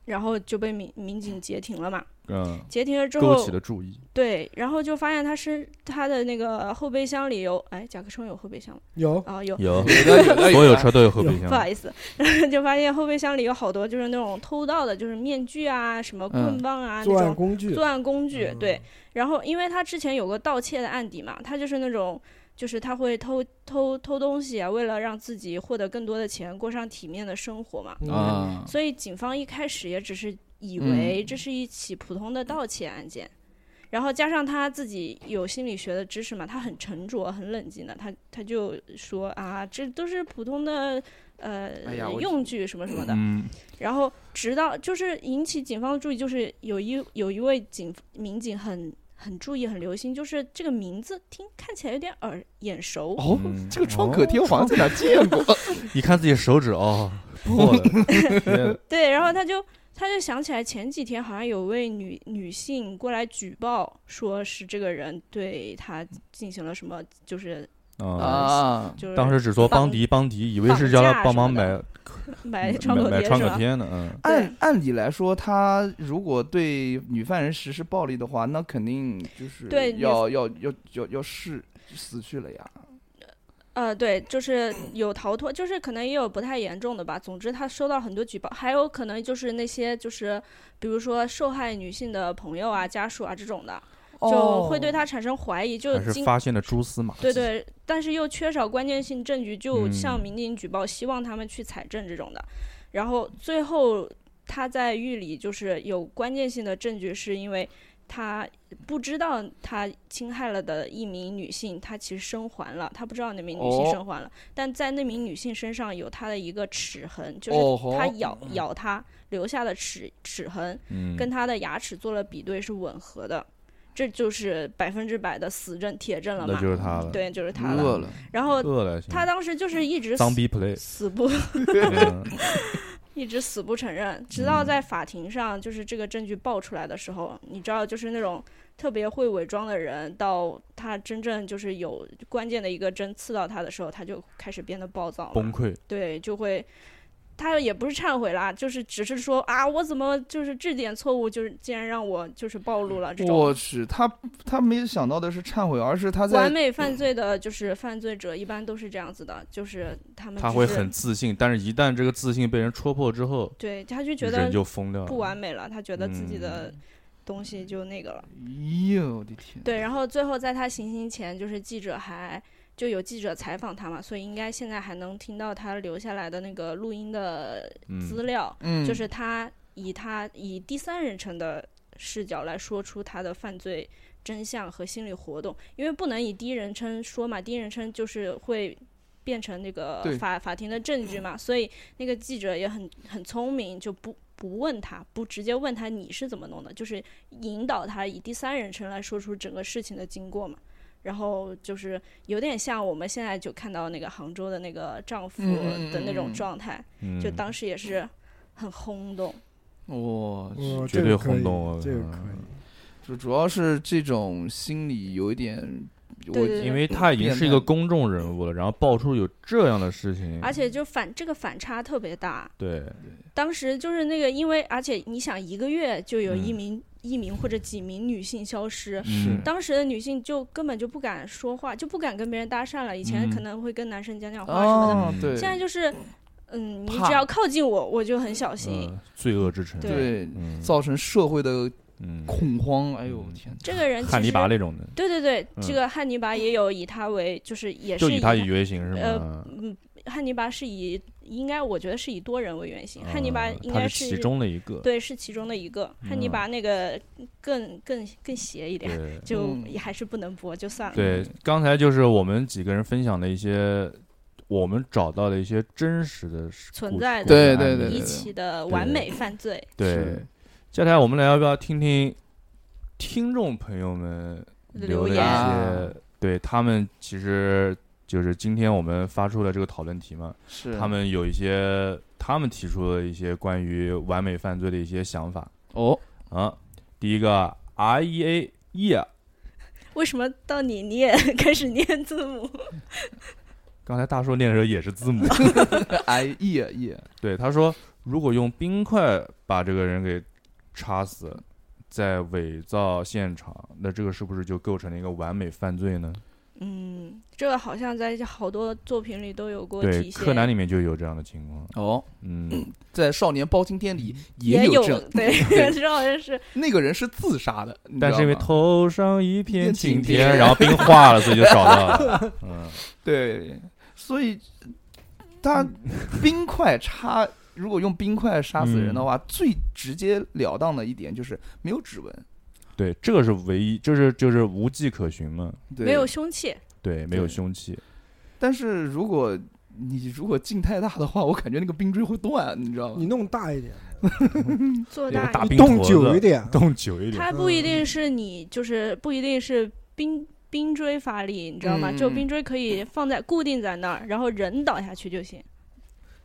然后就被民民警截停了嘛。嗯，截停了之勾后起了注意，对，然后就发现他是他的那个后备箱里有，哎，甲壳虫有后备箱吗有啊、有，有所有车都有后备箱，不好意思，就发现后备箱里有好多就是那种偷盗的，就是面具啊、什么棍嗯棒啊、作那种案工具作，案工具。嗯对，然后因为他之前有个盗窃的案底嘛，他就是那种。就是他会偷偷偷东西啊，为了让自己获得更多的钱，过上体面的生活嘛。嗯啊，所以警方一开始也只是以嗯为这是一起普通的盗窃案件，然后加上他自己有心理学的知识嘛，他很沉着、很冷静的，他他就说啊，这都是普通的呃、哎用具什么什么的。嗯，然后直到就是引起警方的注意，就是有一有一位警民警很很注意、很留心，就是这个名字听看起来有点耳眼熟。哦嗯，这个创可贴我好像在哪见过，你 [laughs] 看自己手指哦，破了，[laughs] [laughs] 对，然后他就他就想起来前几天好像有位女女性过来举报，说是这个人对他进行了什么，就是啊，啊，就是当时只说邦迪邦迪，以为是叫他帮忙买买创可买买创贴呢，嗯，按按理来说，他如果对女犯人实施暴力的话，那肯定就是对要要要要要是死去了呀。呃，对，就是有逃脱，就是可能也有不太严重的吧。总之，他收到很多举报，还有可能就是那些就是比如说受害女性的朋友啊、家属啊这种的，就会对他产生怀疑，就还是发现了蛛丝马迹，对对，但是又缺少关键性证据，就嗯。向民警举报，希望他们去采证这种的。然后最后他在狱里就是有关键性的证据，是因为他不知道他侵害了的一名女性，她其实生还了，他不知道那名女性哦生还了，但在那名女性身上有他的一个齿痕，就哦是他咬咬他留下的齿齿痕，嗯，跟他的牙齿做了比对是吻合的。这就是百分之百的死证铁证了嘛？那就是他了，对，就是他了。饿了，然后饿了，他当时就是一直死不嗯 [laughs] 一直死不承认，直到嗯在法庭上，就是这个证据爆出来的时候，你知道，就是那种特别会伪装的人，到他真正就是有关键的一个针刺到他的时候，他就开始变得暴躁了，崩溃，对，就会。他也不是忏悔啦，就是只是说啊，我怎么就是这点错误，就是竟然让我就是暴露了这种我去，他他没想到的是忏悔，而是他在完美犯罪的，就是犯罪者一般都是这样子的，就是他们他会很自信，但是一旦这个自信被人戳破之后，对，他就觉人得就疯掉了，不完美了，他觉得自己的嗯东西就那个了。哎呦我的天，对，然后最后在他行刑前，就是记者还就有记者采访他嘛，所以应该现在还能听到他留下来的那个录音的资嗯，料，嗯，就是他以他以第三人称的视角来说出他的犯罪真相和心理活动，因为不能以第一人称说嘛，第一人称就是会。变成那个法法庭的证据嘛，所以那个记者也很很聪明，就不不问他，不直接问他你是怎么弄的，就是引导他以第三人称来说出整个事情的经过嘛。然后就是有点像我们现在就看到那个杭州的那个丈夫的那种状态，嗯就当时也是很轰动。我哦绝对这个可以轰动啊这个可嗯以。就主要是这种心理有一点，我因为他已经是一个公众人物了，然后爆出有这样的事情，而且就反这个反差特别大。对，当时就是那个，因为而且你想，一个月就有一嗯名、一名或者几名女性消失，嗯。当时的女性就根本就不敢说话，就不敢跟别人搭讪了。以前嗯。可能会跟男生讲讲话什么的，现在就是，嗯，你只要靠近我，我就很小心。呃罪恶之城，对。造成社会的嗯，恐慌。哎呦嗯。天，这个人其实汉尼拔那种的，对对对，嗯。这个汉尼拔也有以他为，就是也是就以他以原型是呃吗？嗯，汉尼拔是以应该我觉得是以多人为原型，汉尼拔嗯应该他是其中的一个，对是其中的一个，汉尼嗯拔那个更更更邪一点，就嗯也还是不能播，就算了。对，刚才就是我们几个人分享的一些我们找到的一些真实的存在对对对对一起的完美犯罪，对是。接下来我们来要不要听听听众朋友们留的一留言对他们其实就是今天我们发出了这个讨论题嘛，是他们有一些他们提出的一些关于完美犯罪的一些想法哦，啊。第一个 R E A E，[laughs] 为什么到你你也 [laughs] 开始念字母？刚才大叔念的时候也是字母。[laughs] I E E，对，他说如果用冰块把这个人给插死，再伪造现场，那这个是不是就构成了一个完美犯罪呢？嗯，这个好像在好多作品里都有过对，体现。柯南里面就有这样的情况。哦，嗯，在《少年包青天》里也有这对，对 [laughs] 这好像是那个人是自杀的，你知但是因为吗头上一片晴天然后冰化了，所以就找到了。[laughs] 嗯，对，所以他冰块插，如果用冰块杀死人的话，最直接了当的一点就是没有指纹，对，这个是唯一，就是就是无迹可寻嘛。对没有凶器。对，没有凶器。但是如果你如果劲太大的话，我感觉那个冰锥会断，你知道吗你？弄大一点，[laughs] 做大一有个大冰动坨子久一点，动久一点。它不一定是你，就是不一定是冰冰锥发力，你知道吗？嗯就冰锥可以放在固定在那儿，然后人倒下去就行。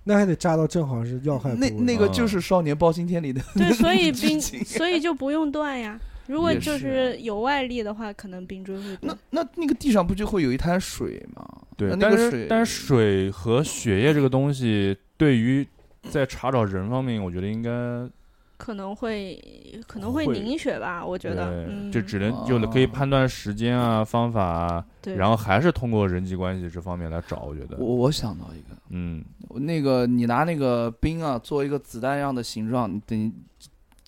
那还得扎到正好是要害。那那个就是《少年包青天》里的对，所以冰，所以就不用断呀。如果就是是有外力的话，可能冰锥会那。那那个地上不就会有一滩水吗？对那，那但是个水，但是水和血液这个东西，对于在查找人方面，我觉得应该可能会可能会会凝血吧，我觉得，对嗯，就只能就可以哦判断时间啊、方法啊，对，然后还是通过人际关系这方面来找。我觉得，我我想到一个，嗯，那个你拿那个冰啊做一个子弹样的形状，等于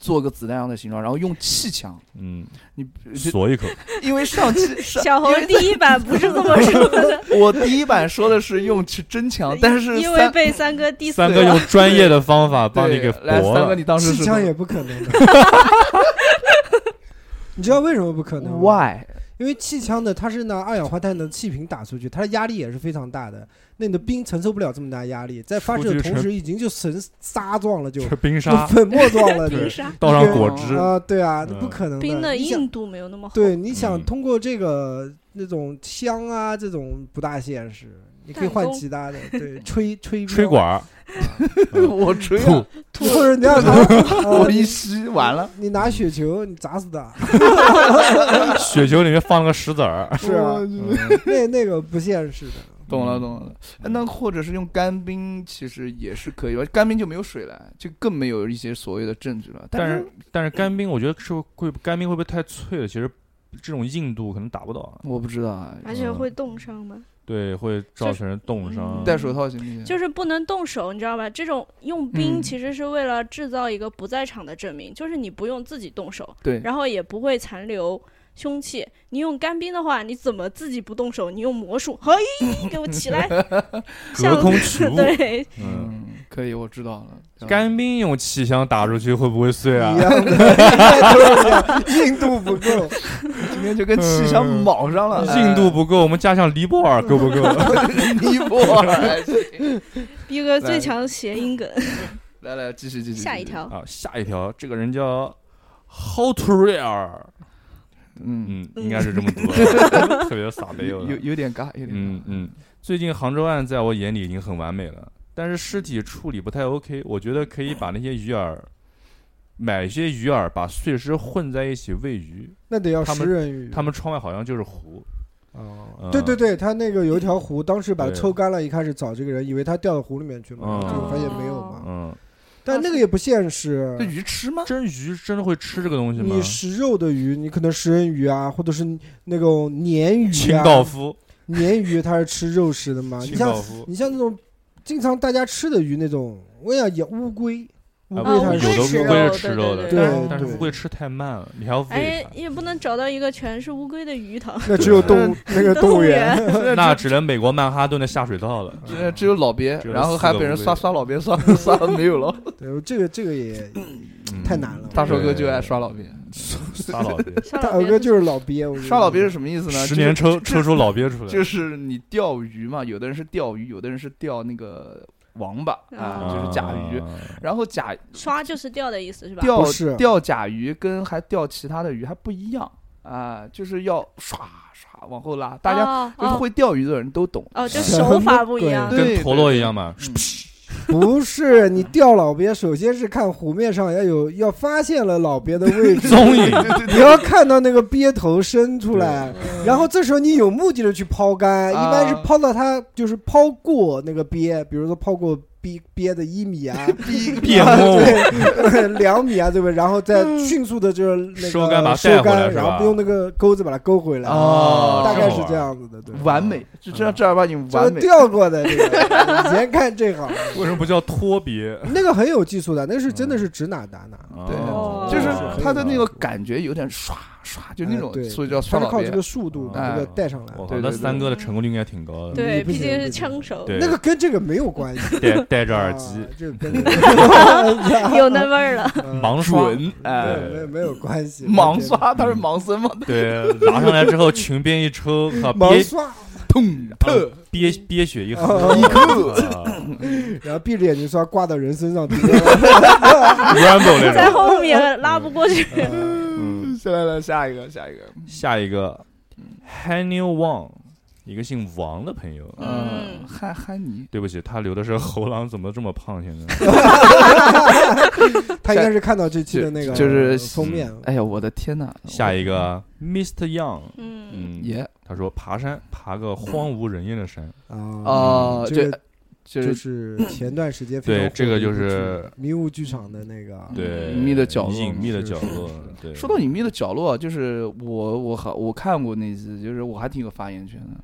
做个子弹样的形状，然后用气枪，嗯，你锁一口，因为上期 [laughs] 小猴第一版不是这么说的，[laughs] 我第一版说的是用真枪，但是因为被三哥 diss 三哥用专业的方法帮你给对来。三哥你当时是气枪也不可能的。[laughs] 你知道为什么不可能吗？Why 因为气枪的它是拿二氧化碳的气瓶打出去，它的压力也是非常大的。那你的冰承受不了这么大压力，在发射的同时已经就成沙状了，就冰就沙，粉末状了，就冰沙，[laughs] 倒上果汁，啊，对啊，嗯那不可能冰的硬度没有那么厚。对，你想嗯通过这个那种枪啊，这种不大现实。你可以换其他的，对，[laughs] 吹吹吹管儿，[laughs] 我吹 [laughs] 吐了，或者你要拿，呃我一吸完了，你拿雪球，你砸死他，雪球里面放了个石子儿，是啊那那个不现实的。懂了懂了。哎那或者是用干冰，其实也是可以吧？干冰就没有水了，就更没有一些所谓的证据了。是但是但是干冰，我觉得是会干冰会不会太脆了？其实这种硬度可能达不到，我不知道啊，而且会冻伤吗？对，会造成冻伤嗯。戴手套行不行？就是不能动手，你知道吧？这种用冰嗯其实是为了制造一个不在场的证明，就是你不用自己动手，对，然后也不会残留凶器。你用干冰的话，你怎么自己不动手？你用魔术，嘿，给我起来，[laughs] 隔空取物，对，嗯，嗯，可以，我知道了。干冰用气枪打出去会不会碎啊 [laughs] 硬度不够。今天就跟气枪卯上了，硬度不够，我们加上尼泊尔够不够？[laughs] 尼泊尔。逼哥最强谐音梗，来来，继续继续。下一条，啊，下一条，这个人叫 Hot Rare，嗯，嗯，应该是这么读的，[laughs] 特别傻杯有有有点尬，有点。嗯嗯，最近杭州案在我眼里已经很完美了，但是尸体处理不太 OK，我觉得可以把那些鱼饵，买一些鱼饵，把碎尸混在一起喂鱼。那得要食人鱼。他们窗外好像就是湖，哦嗯，对对对，他那个有一条湖，当时把它抽干了，一开始找这个人，以为他掉到湖里面去嘛，嗯结果发现没有嘛。嗯，但那个也不现实这。鱼吃吗？真鱼真的会吃这个东西吗你？食肉的鱼，你可能食人鱼啊，或者是那种鲶鱼清啊，道夫，[laughs] 鲶鱼它是吃肉食的嘛。你像清道夫，你像那种经常大家吃的鱼那种，我跟你讲，也乌龟，乌啊龟它是有的吃乌龟是吃肉的，对对但是但是对乌龟吃太慢了，你还要喂哎，它，也不能找到一个全是乌龟的鱼塘。那只有动物 [laughs] 那个动物园。[laughs] 那只能美国曼哈顿的下水道了。只只有老鳖，然后还被人刷刷老鳖，刷 [laughs] 刷的没有了。对，这个这个也嗯太难了。大寿哥就爱刷老鳖，刷老鳖，大寿哥就是老鳖，我跟你刷老鳖是什么意思呢？十年就是抽抽出老鳖出来，就是你钓鱼嘛，有的人是钓鱼，有的人是钓那个王八啊，就是甲鱼。啊然后甲刷就是钓的意思是吧？钓是钓甲鱼跟还钓其他的鱼还不一样啊，就是要刷刷往后拉，大家哦就是哦会钓鱼的人都懂。哦，就手法不一样。对跟陀螺一样嘛。嗯 [laughs] 不是你钓老鳖，首先是看湖面上要有要发现了老鳖的位置，踪影，[laughs] 你要看到那个鳖头伸出来，嗯然后这时候你有目的的去抛竿，啊。一般是抛到它就是抛过那个鳖，比如说抛过鳖鳖的一米啊，[laughs] 别啊摸我 [laughs] 对，两米啊，对不对？然后再迅速的就是那个收干然后用那个钩子把它勾回来，哦大概是这样子的，对。完美，就这样正儿八经完美。钓过的这个，[laughs] 以前看这行，为什么不叫脱别？那个很有技术的，那是真的是指哪打哪，对哦就是是他的那个感觉有点唰唰，就那种所以叫他刷老靠这个。速度把这个哎带上来。对对那三哥的成功率应该挺高的。对，毕竟是枪手，对那个跟这个没有关系，戴戴着耳机啊，这个跟 [laughs] 有那味儿了。[laughs] 嗯盲刷，准哎，没有没有关系，盲刷，他是盲僧嘛？对，拿上来之后 [laughs] 裙边一抽，靠憋盲刷，痛呃憋憋血一喝，然后闭着眼睛刷挂到人身上在种。后面拉不过去。嗯，下来了，下一个，下一个。下一个 Hanny Wang，一个姓王的朋友。嗯，嗯汉汉尼，对不起，他留的是猴狼，怎么这么胖？现在 [laughs] 他应该是看到这期的那个就是封面，哎呀，我的天哪！下一个 Mr. Young，嗯，嗯，耶他说爬山，爬个荒无人烟的山。啊哦，这个就就是是前段时间非常对，火这个就是迷雾剧场的那个，对隐秘的角落隐秘的角落。对，说到隐秘的角落，就是我我好我看过那次，就是我还挺有发言权的。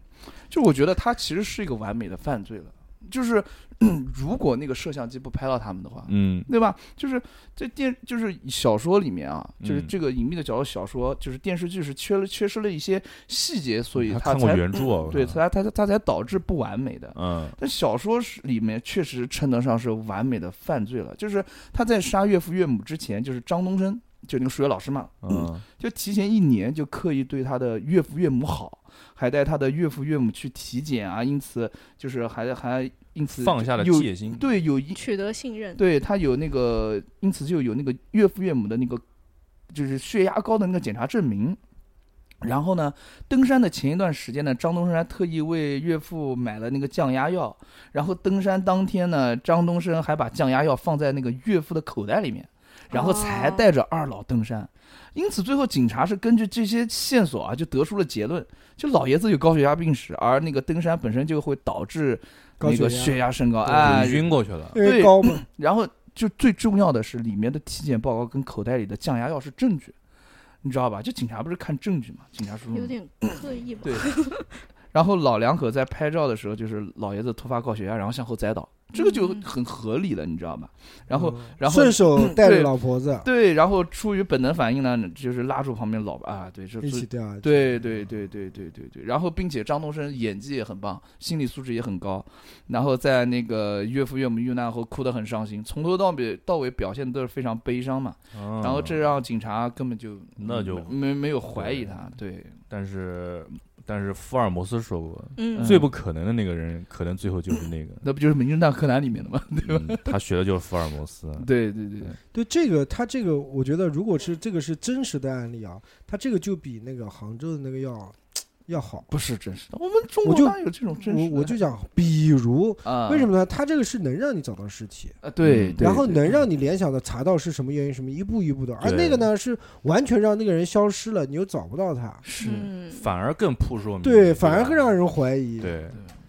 就我觉得他其实是一个完美的犯罪了，就是、嗯如果那个摄像机不拍到他们的话，嗯。对吧？就是这电就是小说里面啊，就是嗯。这个隐秘的角落小说，就是电视剧是缺了缺失了一些细节，所以他看过才原著啊，对看他他他才导致不完美的。嗯。但小说是里面确实称得上是完美的犯罪了，就是他在杀岳父岳母之前，就是张东升，就那个数学老师嘛，嗯就提前一年就刻意对他的岳父岳母好，还带他的岳父岳母去体检啊，因此就是还还因此放下了有戒心。对有一取得信任。对他有那个，因此就有那个岳父岳母的那个就是血压高的那个检查证明。然后呢，登山的前一段时间呢，张东升还特意为岳父买了那个降压药。然后登山当天呢，张东升还把降压药放在那个岳父的口袋里面，然后才哦带着二老登山。因此，最后警察是根据这些线索啊，就得出了结论：就老爷子有高血压病史，而那个登山本身就会导致那个血压升高，对哎，晕过去了。因为对高嘛，然后就最重要的是，里面的体检报告跟口袋里的降压药是证据，你知道吧？就警察不是看证据嘛？警察说，有点刻意吧？对。[laughs] 然后老两口在拍照的时候，就是老爷子突发高血压，然后向后栽倒，这个就嗯很合理了，你知道吗？然后，嗯然后顺手带着老婆子对，然后出于本能反应呢，就是拉住旁边老啊，对，这一起掉，对对对对对对对，然后并且张东升演技也很棒，心理素质也很高，然后在那个岳父岳母遇难后哭得很伤心，从头到尾到尾表现都是非常悲伤嘛，然后这让警察根本就那就没没有怀疑他，对但是但是福尔摩斯说过，嗯，最不可能的那个人，可能最后就是那个。那不就是《名侦探柯南》里面的吗？[laughs] 嗯他学的就是福尔摩斯。对对对，对这个，他这个，我觉得如果是这个是真实的案例啊，他这个就比那个杭州的那个要要好。不是真实的，我们中国哪有这种真实的？我我就讲，比如啊，为什么呢？他这个是能让你找到尸体，啊？对，然后能让你联想的查到是什么原因，什么一步一步的，而那个呢是完全让那个人消失了，你又找不到他，是，嗯，反而更扑朔迷离。对，反而更让人怀疑。，对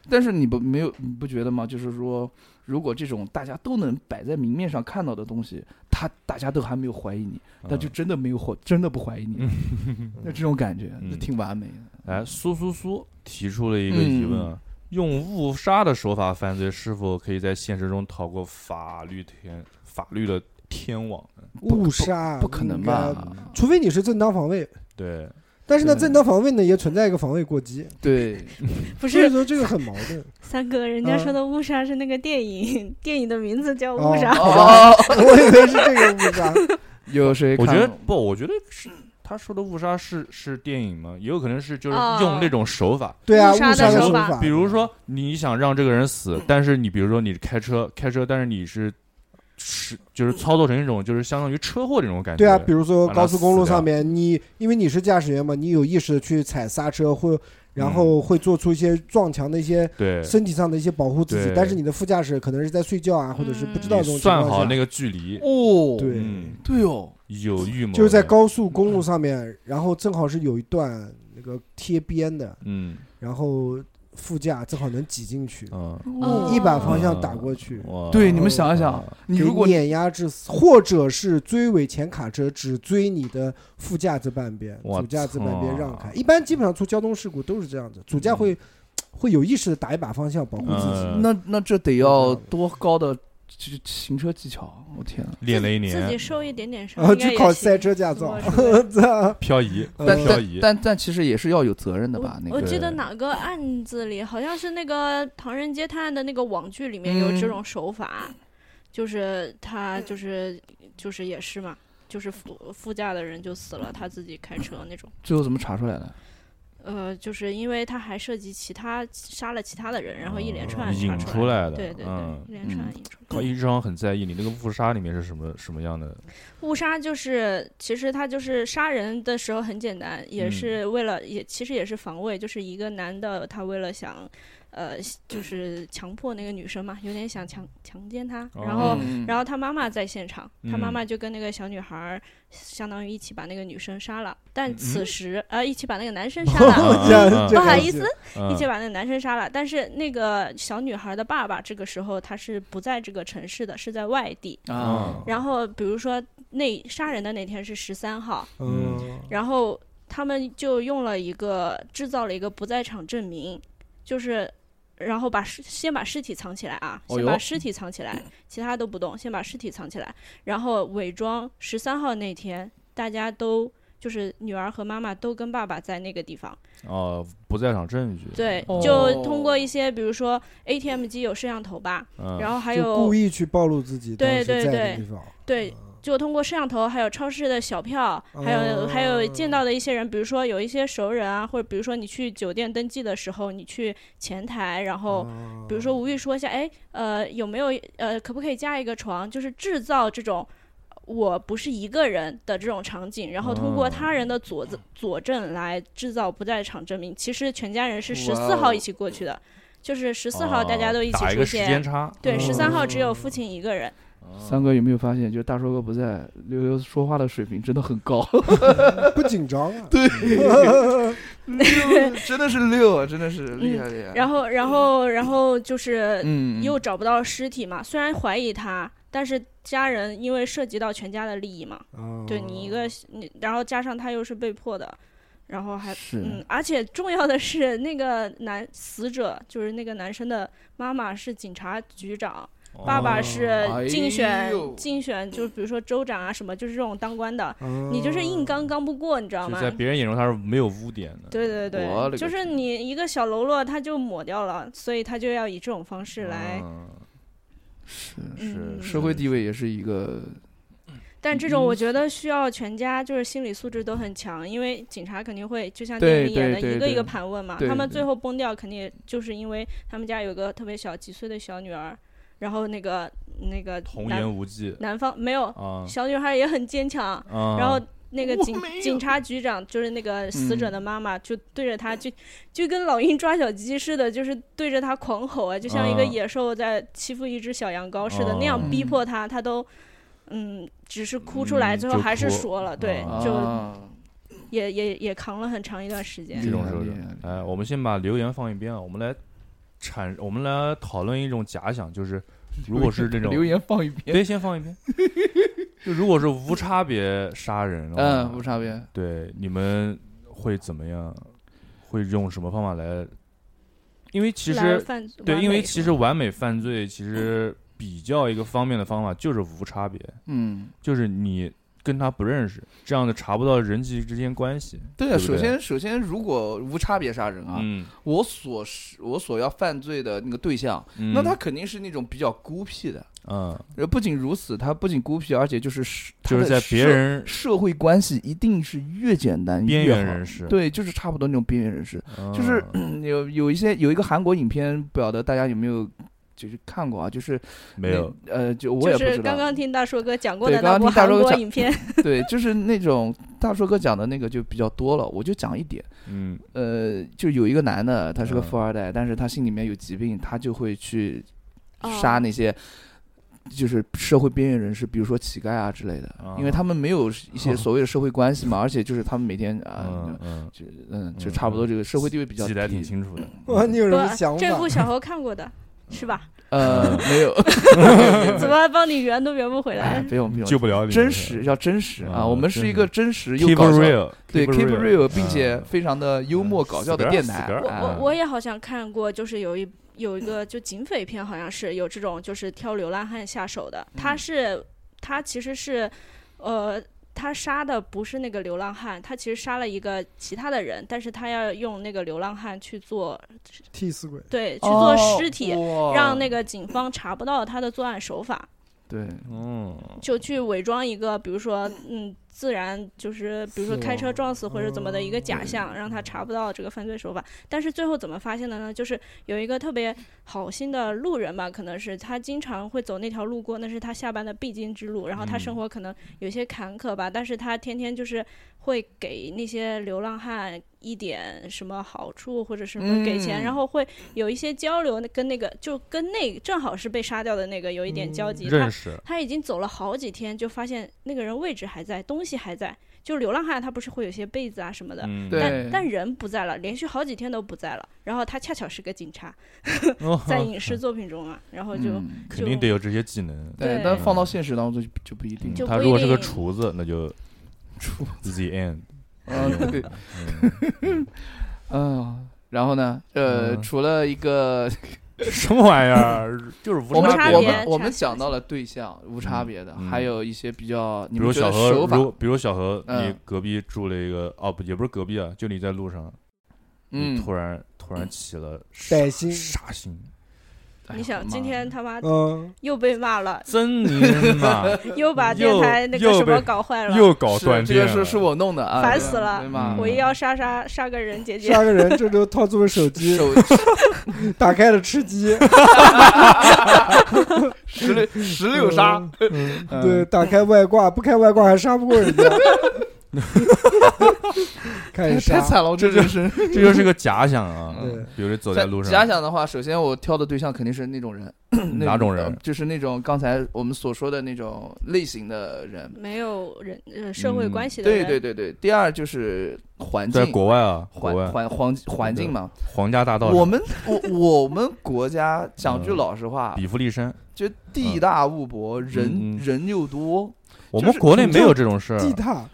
但是你不没有你不觉得吗？就是说，如果这种大家都能摆在明面上看到的东西，他大家都还没有怀疑你，那就嗯真的没有怀，真的不怀疑你，[laughs] 那这种感觉嗯就挺完美的。哎，苏苏苏提出了一个疑问啊：用误杀的手法犯罪，是否可以在现实中逃过法律天法律的天网呢？误杀不可能吧？除非你是正当防卫，对，但是呢，正当防卫呢也存在一个防卫过激，对，不所以是说这个很矛盾。[laughs] 三哥，人家嗯说的误杀是那个电影，[laughs] 电影的名字叫哦误杀。哦，我以为是这个误杀，[laughs] 有谁看过？我觉得不，我觉得是他说的误杀是是电影吗？也有可能是就是哦用那种手法，对啊，误误杀的手手法法，比如说你想让这个人死，但是你比如说你开车开车，但是你是是就是操作成一种就是相当于车祸这种感觉。对啊，比如说高速公路上面，你因为你是驾驶员嘛，你有意识的去踩刹车，会然后会做出一些撞墙的一些对，身体上的一些保护自己，但是你的副驾驶可能是在睡觉啊，或者是不知道这种你情况下算好那个距离，哦，对嗯，对哦，有预谋，就是在高速公路上面，然后正好是有一段那个贴边的，嗯。然后副驾正好能挤进去，一把方向打过去，对，你们想一想，你如果碾压致死，或者是追尾前卡车只追你的副驾这半边，主驾这半边让开。一般基本上出交通事故都是这样子，主驾会会有意识的打一把方向保护自己。嗯。那那这得要多高的这行车技巧？我天啊！练了一年自己受一点点伤，然后去考赛车驾照 [laughs] [laughs] 漂移，呃但漂移但，但但其实也是要有责任的吧？那个我记得哪个案子里，好像是那个《唐人街探案》的那个网剧里面有这嗯种手法，就是他就是就是也是嘛，就是副副驾的人就死了，他自己开车那种。最后怎么查出来的？呃，就是因为他还涉及其他杀了其他的人，然后一连串哦引出来的，对对对，嗯一连串嗯引出来。我一直很在意你那个误杀里面是什么什么样的，误杀就是，其实他就是杀人的时候很简单，也嗯是为了，也其实也是防卫，就是一个男的他为了想，呃，就是强迫那个女生嘛，有点想强强奸她，然后。嗯然后她妈妈在现场，她妈嗯妈就跟那个小女孩儿，相当于一起把那个女生杀了。但嗯此时，呃，一起把那个男生 [laughs] 杀了，不好意思，一嗯起把那个男生杀了。但是那个小女孩的爸爸这个时候他是不在这个城市的，是在外地。啊，然后比如说那杀人的那天是十三号，嗯，然后他们就用了一个制造了一个不在场证明，就是。然后把尸先把尸体藏起来啊，先把尸体藏起来，其他都不动，先把尸体藏起来，然后伪装十三号那天大家都就是女儿和妈妈都跟爸爸在那个地方，哦，不在场证据，对，哦。就通过一些比如说 ATM 机有摄像头吧，嗯，然后还有故意去暴露自己当对对对。对，就通过摄像头，还有超市的小票，还有、还有见到的一些人，比如说有一些熟人啊，或者比如说你去酒店登记的时候，你去前台，然后哦比如说无意说一下，哎，呃，有没有呃，可不可以加一个床？就是制造这种。我不是一个人的这种场景，然后通过他人的佐证佐证来制造不在场证明。其实全家人是十四号一起过去的，就是十四号大家都一起出现。差，对，十三号只有哦父亲一个人。三哥有没有发现，就是大硕哥不在，溜溜说话的水平真的很高，[laughs] 不紧张啊。[laughs] 对，[laughs] 六真的是六，真的是厉害厉害。然后，然后，然后就是嗯，又找不到尸体嘛。虽然怀疑他，但是家人因为涉及到全家的利益嘛，哦对你一个你，然后加上他又是被迫的，然后还是嗯，而且重要的是那个男死者就是那个男生的妈妈是警察局长，爸爸是哎竞选、呦竞选，就是比如说州长啊什么，就是这种当官的，哦。你就是硬刚刚不过，你知道吗？在别人眼中他是没有污点的，对对对，就是你一个小喽啰，他就抹掉了，所以他就要以这种方式来。嗯是嗯。社会地位也是一个，但这种我觉得需要全家就是心理素质都很强，因为警察肯定会就像电影里演的一个一个盘问嘛，他们最后崩掉肯定就是因为他们家有个特别小几岁的小女儿，然后那个那个童言无忌。南方没有啊，小女孩也很坚强，啊。然后那个警警察局长就是那个死者嗯的妈妈，就对着他就就跟老鹰抓小鸡似的，就是对着他狂吼啊，就像一个嗯野兽在欺负一只小羊羔似的，那样嗯。逼迫他，他都嗯，只是哭出来，嗯最后还是说了，对，啊就啊。也也也扛了很长一段时间这。种时候哎，我们先把留言放一边啊，我们来产，我们来讨论一种假想，就是 [laughs] 如果是这种留言放一边，对，先放一边。[laughs] 就如果是无差别杀人的话，嗯，无差别，对，你们会怎么样？会用什么方法来？因为其实对，因为其实完美犯罪其实比较一个方面的方法就是无差别，嗯，就是你跟他不认识，这样的查不到人际之间关系。对啊，对对首先首先如果无差别杀人啊，嗯，我所是我所要犯罪的那个对象，嗯那他肯定是那种比较孤僻的。嗯，呃，不仅如此，他不仅孤僻，而且就是是就是在别人社会关系一定是越简单边越好缘人士，对，就是差不多那种边缘人士。嗯，就是 [clears throat] 有有一些有一个韩国影片，不晓得大家有没有就是看过啊，就是没有，呃，就我也不知道。就是刚刚听大硕哥讲过对刚刚的那部韩听大硕哥讲国影片，[laughs] 对，就是那种大硕哥讲的那个就比较多了，我就讲一点。[laughs] 嗯呃，就有一个男的，他是个嗯富二代，但是他心里面有疾病，他就会去哦杀那些。就是社会边缘人士，比如说乞丐啊之类的，因为他们没有 [laughs] 一些所谓的社会关系嘛，而且就是他们每天啊，就嗯，就嗯差不多这个社会地位比较记得还挺低。清楚的。哇，你有什么想，法？这部小猴看过的，是吧？呃，[laughs] 没有，[laughs] 怎么帮你圆都圆不回哎，来？没有没有，救不了你，真实要真实啊！啊我们是一个真实又搞笑，real，对 keep real，并且嗯非常的幽默搞笑的电台。梗死梗哎我我也好像看过，就是有一有一个就警匪片，好像是有这种就是挑流浪汉下手的。他嗯是他其实是，呃，他杀的不是那个流浪汉，他其实杀了一个其他的人，但是他要用那个流浪汉去做替死鬼，对去做哦尸体，哇让那个警方查不到他的作案手法。对嗯，就去伪装一个，比如说，嗯，自然就是，比如说开车撞死或者怎么的一个假象，让他查不到这个犯罪手法。但是最后怎么发现的呢？就是有一个特别好心的路人吧，可能是他经常会走那条路过，那是他下班的必经之路。然后他生嗯活可能有些坎坷吧，但是他天天就是会给那些流浪汉一点什么好处或者什么给钱，嗯然后会有一些交流，跟那个就跟那正好是被杀掉的那个有一点交集。他认识，他已经走了好几天，就发现那个人位置还在，东西还在。就流浪汉他不是会有些被子啊什么的，嗯，但但人不在了，连续好几天都不在了。然后他恰巧是个警察，[laughs] 哦在影视作品中啊，然后就、嗯肯定得有这些技能。对对，但放到现实当中就就不一定他如果是个厨子，那就 [laughs] 出 the end。[laughs] 啊对，嗯嗯，然后呢，呃，嗯除了一个什么玩意儿？就是无我们差别。我们我们差讲到了对象无差别的，嗯还有一些比较比如小何，比如小何，嗯。你隔壁住了一个，哦不，也不是隔壁啊，就你在路上，嗯，突然突然起了歹心。杀心，哎你想今天他妈嗯，又被骂了，真你妈。[laughs] 又把电台那个什么搞坏了，又搞是断电，这个是是我弄的啊，烦死了？嗯。我一要杀杀杀个人姐姐，杀个人，这时候掏出了手机，手 [laughs] 打开了吃鸡，十六十六杀，嗯，对，打开外挂，不开外挂还杀不过人家，[laughs] 太，惨了，这就是。[laughs] 这就是个假想啊对。比如走在路上假，想的话，首先我挑的对象肯定是那种人，[clears throat] 哪种人呃就是那种刚才我们所说的那种类型的人。没有人呃社会关系的人，对对对。第二就是环在境，国外啊，环环环环境嘛。皇家大道，我们我我们国家讲句嗯老实话，比弗利山，就地大物博，人人又多。我们国内没有这种事儿。地大，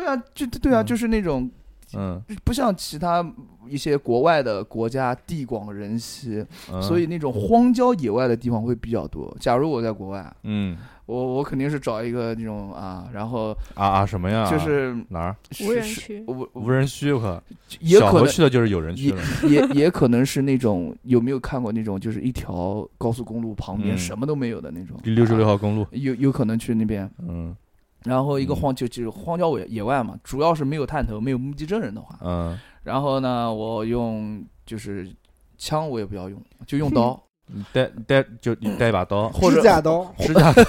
对啊，就对啊，嗯就是那种嗯，不像其他一些国外的国家地广人稀，嗯所以那种荒郊野外的地方会比较多。假如我在国外，嗯我我肯定是找一个那种啊，然后啊啊什么呀？就是哪儿无人区无无人区？我靠，也可能去的就是有人区也了。也也可能是那种有没有看过那种就是一条高速公路旁边嗯什么都没有的那种，第六十六啊号公路，有有可能去那边，嗯然后一个嗯。荒就就是荒郊野野外嘛，主要是没有探头，没有目击证人的话，嗯，然后呢，我用就是枪我也不要用，就用 [laughs] 刀，你带带就你带一把刀，或者指甲刀，[laughs] 指甲刀。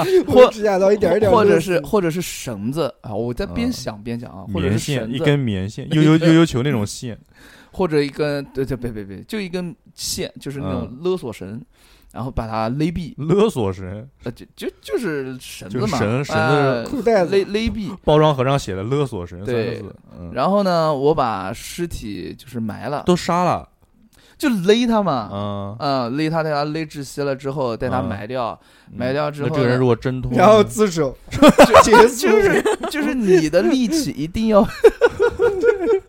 [laughs] 或指甲刀一点一点或者是或者是绳子啊，我在边嗯。想边讲啊，或者棉是，线一根棉线，悠悠悠悠球那种线，或者一根对对别别别，就一根线，就是那种勒索绳，然后把他勒毙，勒索神，呃就就就是绳子就是嘛，绳绳子呃裤带勒勒毙。包装盒上写的勒索神三个字，嗯，然后呢，我把尸体就是埋了，都杀了，就勒他嘛，嗯，嗯，勒他，带他勒窒息了之后，带他嗯。埋掉，嗯。埋掉之后这个人如果挣脱，[laughs] 然后自首，[laughs] 就是就是你的力气一定要，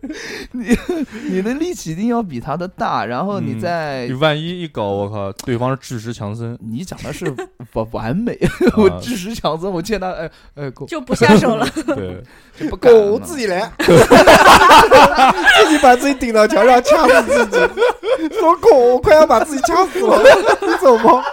[laughs] 你你的力气一定要比他的大，然后你嗯再你万一一搞，我靠，对方是巨石强森，你讲的是不完美，[laughs] 我啊巨石强森，我见他哎哎狗就不下手了。[laughs] 对，就不敢了狗自己来，自己把自己顶到墙上掐死自己，说狗，我快要把自己掐死了，你走吗？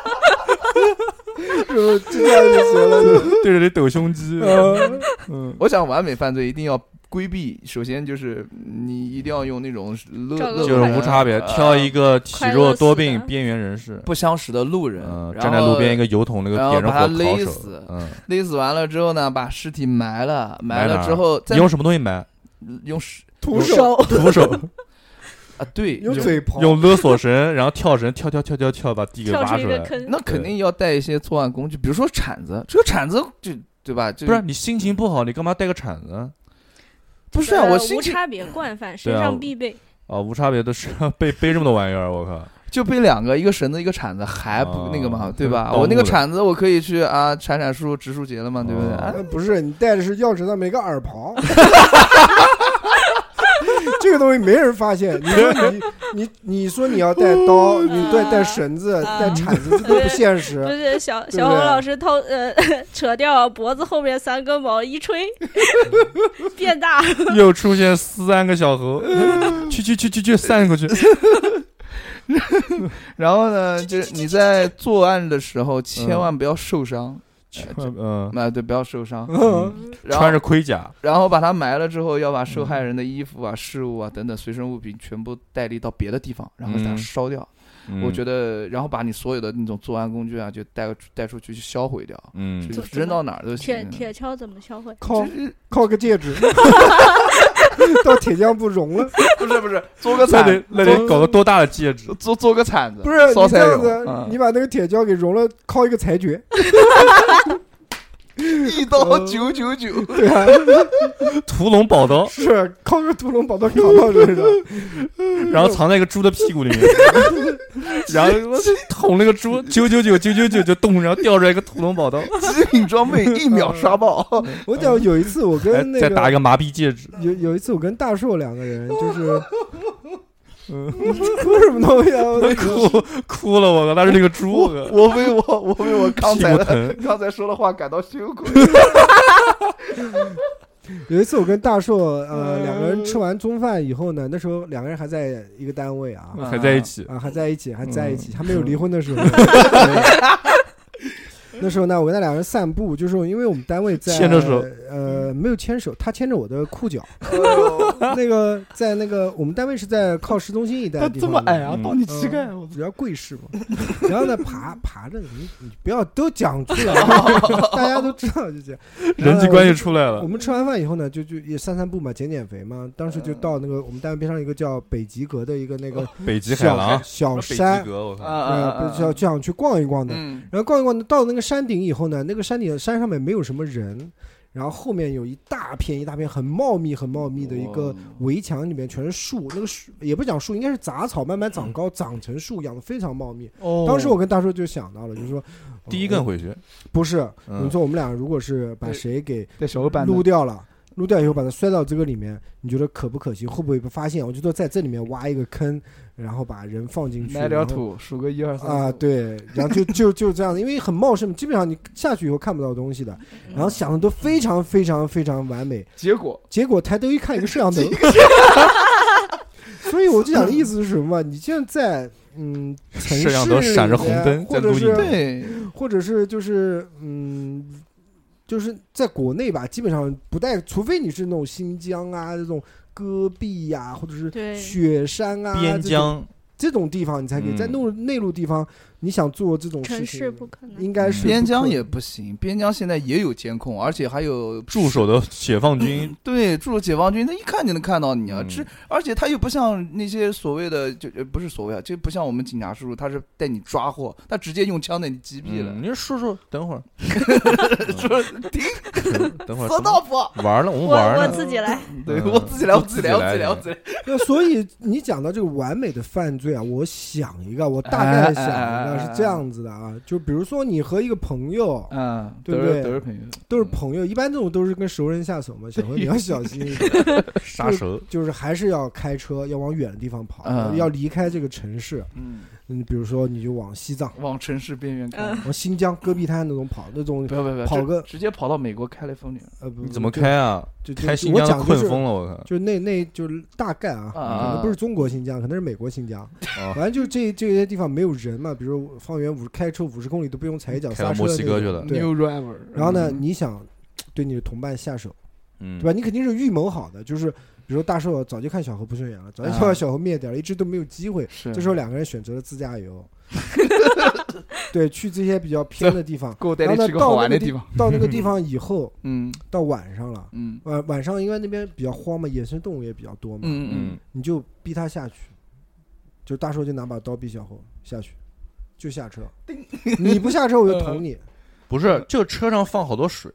就就这样就行了，就对着你抖胸肌，嗯嗯，我想完美犯罪一定要规避，首先就是你一定要用那种乐乐就是无差别，呃挑一个体弱多病边缘人。士，不相识的路人，嗯，站在路边一个油桶那个然后点着火勒死，嗯，勒死完了之后呢，把尸体埋了，埋了之后再用什么东西埋？用手徒手。徒手，[laughs] 啊，对，用嘴刨，用勒索绳，然后跳绳，跳跳跳跳跳，把地给跳挖出来。那肯定要带一些作案工具，比如说铲子，这个铲子就对吧？就不是你心情不好，你干嘛带个铲子？不是啊，呃我心情无差别惯犯，身上必备。啊，无差别的是背背这么多玩意儿，我靠！就背两个，一个绳子，一个铲子，还不哦那个嘛，对吧？[laughs] 我那个铲子，我可以去啊铲铲树、植树节了嘛，对不对？哦啊呃不是你带的是钥匙上没个耳刨，这 [laughs] 个东西没人发现。你说你你你说你要带刀，你带带绳子、啊带铲子，这都不现不实。是小小侯老师偷 [laughs] 呃扯掉脖子后面三根毛一吹，[laughs] 变大。[laughs] 又出现三个小猴，去去去去去，散过去。然后呢，就是你在作案的时候千万不要受伤，嗯，啊，对，不要受伤。[laughs] 穿着盔甲，然后把它埋了之后，要把受害人的衣服啊、饰物啊等等随身物品全部带离到别的地方，然后给它嗯烧掉。我觉得，然后把你所有的那种作案工具啊，就带带出去去销毁掉，嗯扔到哪儿都行。铁铁锹怎么销毁？靠靠个戒指，[laughs] [laughs] 到铁匠不融了。[laughs] 不是不是，做个那得铲，那得搞个多大的戒指？做做个铲子，不是你烧菜用这样子，嗯你把那个铁匠给融了，靠一个裁决。[laughs] 一刀九九九，对啊，屠龙宝刀，是靠个屠龙宝刀扛到身上。[laughs] 然后藏在一个猪的屁股里面，[laughs] 然后捅那个猪，九九九九九九就动，然后掉出来一个屠龙宝刀，极品装备一秒刷爆。[laughs] 我讲有一次我哎跟那个再打一个麻痹戒指，有有一次我跟大硕两个人就是。嗯，[laughs] 哭什么东西啊？我哭哭了，我靠，那是那个猪，我我为我我为我刚才的，刚才说的话感到羞愧。[laughs] 有一次我跟大硕呃嗯。两个人吃完中饭以后呢，那时候两个人还在一个单位啊。还在一起，啊还在一起还在一起，嗯。还没有离婚的时候。[laughs] 对那时候呢，我跟他两个人散步，就是因为我们单位在牵着手，呃，没有牵手，他牵着我的裤脚。哦那个在那个我们单位是在靠市中心一带他的地方，这么矮啊，嗯到你膝盖，我主要贵市嘛。然后呢，爬爬着，你你不要都讲出来啊，[laughs] 大家都知道就这样。人际关系出来了，我们吃完饭以后呢，就就也散散步嘛，减减肥嘛。当时就到那个我们单位边上一个叫北极阁的一个那个北极海小狼，小北极山，阁，我靠，呃，就就想去逛一逛的。嗯，然后逛一逛，到那个山顶以后呢，那个山顶山上面没有什么人，然后后面有一大片一大片很茂密很茂密的一个围墙，里面全是树，那个树也不讲树，应该是杂草慢慢长高，长成树，养的非常茂密。哦。当时我跟大叔就想到了，就是说第一根回去，不是，嗯。你说我们俩如果是把谁给在小板撸掉了。撸掉以后把它摔到这个里面，你觉得可不可行？会不会被发现？我觉得在这里面挖一个坑，然后把人放进去，埋点土，数个一二三啊，，对，[laughs] 然后就就就这样子，因为很茂盛，基本上你下去以后看不到东西的。然后想的都非常非常非常完美，结果结果抬头一看，一个摄像头。所以我就想的意思是什么？你现在在嗯城市摄像头闪着红灯或者是在录影对，或者是就是嗯。就是在国内吧，基本上不带，除非你是那种新疆啊这种戈壁呀、或者是雪山啊边这种疆，这种地方，你才可以嗯。在内陆内陆地方，你想做这种事城情，市不可能。应该是边疆也不行，边疆现在也有监控，而且还有驻守的解放军，对驻守解放军，他一看就能看到你啊！嗯这而且他又不像那些所谓的就呃不是所谓啊，就不像我们警察叔叔，他是带你抓获，他直接用枪带你击毙了嗯。你说叔叔，等会儿，[laughs] 说停，等会儿，[laughs] 死道夫，玩了，我们我我，自己来，对嗯我自己来，我自己来，我自己来来，我自己来。那所以你讲到这个完美的犯罪啊，我想一个，我大概想一个是这样子的啊，就比如说你和一个朋友嗯，对不对？都是朋友，都是朋友，一般这种都是跟熟人下手嘛，小何你要小心一点，[laughs] 杀熟，就是还是要开车，要往远的地方跑，嗯要离开这个城市。嗯，嗯，比如说你就往西藏、往城市边缘看嗯，往新疆戈壁滩那种跑，那种不要不要跑个直接跑到美国开了风景呃不你怎么开啊？就就开新我疆困讲就是疯了，我靠！就那那就是大概啊，啊可能不是中国新疆，可能是美国新疆，啊反正就这这些地方没有人嘛，比如方圆五开车五十公里都不用踩一脚刹车开到墨西哥去了对，New Driver，然后呢，嗯你想对你的同伴下手，嗯，对吧？你肯定是预谋好的，就是比如大寿早就看小猴不顺眼了，早就啊把小猴灭掉了，一直都没有机会。是这时候两个人选择了自驾游，[laughs] 对，去这些比较偏的地方。[laughs] 给我带然后呢，你去个好到那个地玩的地方。到那个地方以后，[laughs] 嗯到晚上了，嗯晚晚上因为那边比较荒嘛，野生动物也比较多嘛，嗯嗯嗯，你就逼他下去，就大寿就拿把刀逼小猴下去，就下车，你不下车我就捅你，不是，就车上放好多水，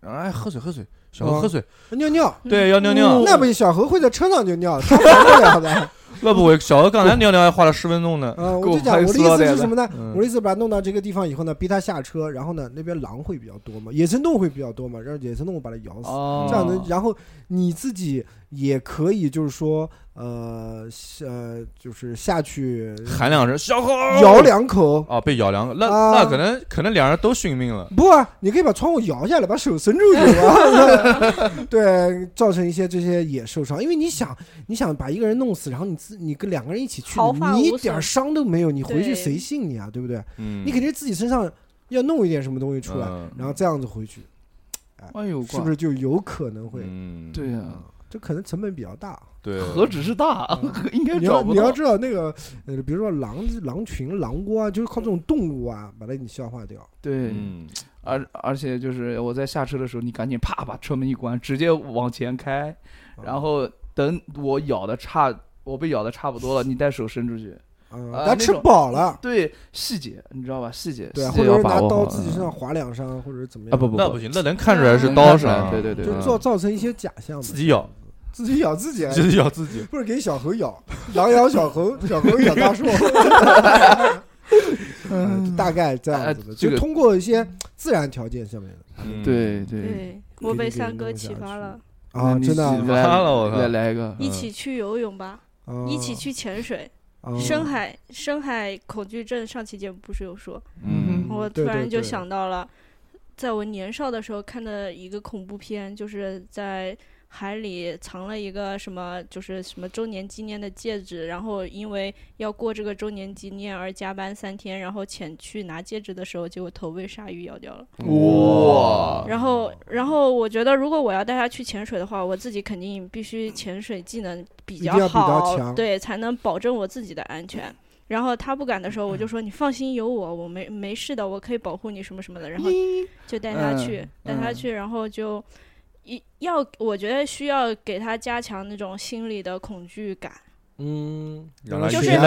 哎，喝水喝水，小何哦。喝水，尿尿。对，要尿尿，那不行，小何会在车上就尿，他受不了的。[laughs] 那不我小何刚才尿尿还花了十分钟呢，嗯，我我就讲，我的意思是什么呢？嗯。我的意思把他弄到这个地方以后呢，逼他下车，然后呢，那边狼会比较多嘛，野生动物会比较多嘛，让野生动物把他咬死，哦，这样能，然后你自己也可以就是说，呃，呃，就是下去喊两声咬两口。啊，被咬两口，那啊那可能可能两人都殉命了，不啊，你可以把窗户摇下来，把手伸出去嘛。[laughs] 对，造成一些这些也受伤，因为你想，你想把一个人弄死，然后你自你跟两个人一起去你一点伤都没有，你回去对谁信你啊？对不对？嗯，你肯定自己身上要弄一点什么东西出来，嗯然后这样子回去，哎呦，是不是就有可能会？嗯，对呀，啊这可能成本比较大。对，何止是大，[laughs] 应该你要找。你要知道那个呃，比如说狼狼群、狼窝啊，就是靠这种动物啊，把它给你消化掉。对，嗯，而而且就是我在下车的时候，你赶紧啪把车门一关，直接往前开，啊。然后等我咬的差，我被咬的差不多了，你带手伸出去。嗯，他吃饱了，对细节，你知道吧？细节，对啊，细节要或者是拿把握好刀自己身上划两伤，或者是怎么样啊不不那不行，那能看出来是刀伤对对对就嗯。造造成一些假象，自己咬，自己咬自己，自己咬自己，不是给小猴咬，[laughs] 狼咬小猴，小猴咬大树。[laughs] [laughs] 嗯，大概这样子的，呃这个就通过一些自然条件下面对对。对我被三哥启发了，啊，真的啊。来发了我再来来一个，一起去游泳吧，啊。一起去潜水。啊。深海深海恐惧症上期节目不是有说，嗯。我突然就想到了，在我年少的时候看的一个恐怖片，就是在海里藏了一个什么，就是什么周年纪念的戒指，然后因为要过这个周年纪念而加班三天，然后潜去拿戒指的时候，结果头被鲨鱼咬掉了。哇，然后，然后我觉得，如果我要带他去潜水的话，我自己肯定必须潜水技能比较好，对，才能保证我自己的安全。然后他不敢的时候，我嗯就说你放心，有我，我没没事的，我可以保护你什么什么的。然后就带他去，带他去，然后就一要，我觉得需要给他加强那种心理的恐惧感。嗯，就是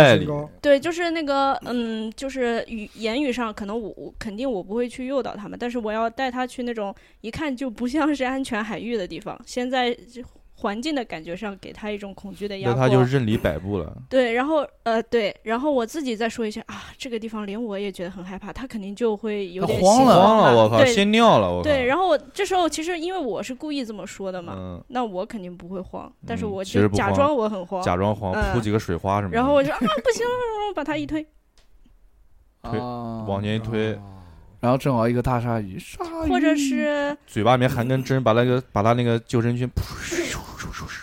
对，就是那个，嗯，就是语言语上，可能我我肯定我不会去诱导他们，但是我要带他去那种一看就不像是安全海域的地方。现在这环境的感觉上，给他一种恐惧的压那。他就任理摆布了。对，然后呃对，然后我自己再说一下啊，这个地方连我也觉得很害怕，他肯定就会有点慌了心慌慌了，我靠，先尿了，我靠。对，然后我这时候其实因为我是故意这么说的嘛，嗯，那我肯定不会慌，但是嗯我假装我很慌，假装慌，嗯铺几个水花什么的。然后我就啊不行，我把他一推，[laughs] 推啊往前一推，然后正好一个大鲨鱼，鲨鱼或者是嘴巴里面含根针，把那个把他那个救生圈，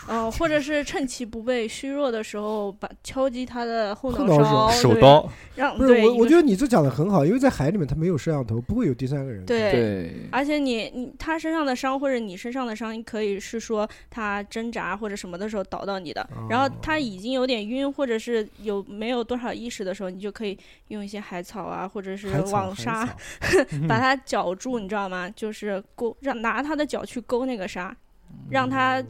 哦、或者是趁其不备、虚弱的时候，把敲击他的后脑勺，手刀，让不是我，我觉得你这讲的很好，因为在海里面他没有摄像头，不会有第三个人。，对。而且你你他身上的伤或者你身上的伤，可以是说他挣扎或者什么的时候倒到你的，然后他已经有点晕或者是有没有多少意识的时候，你就可以用一些海草啊，或者是网纱把他绞住，你知道吗？就是勾让拿他的脚去勾那个沙，让他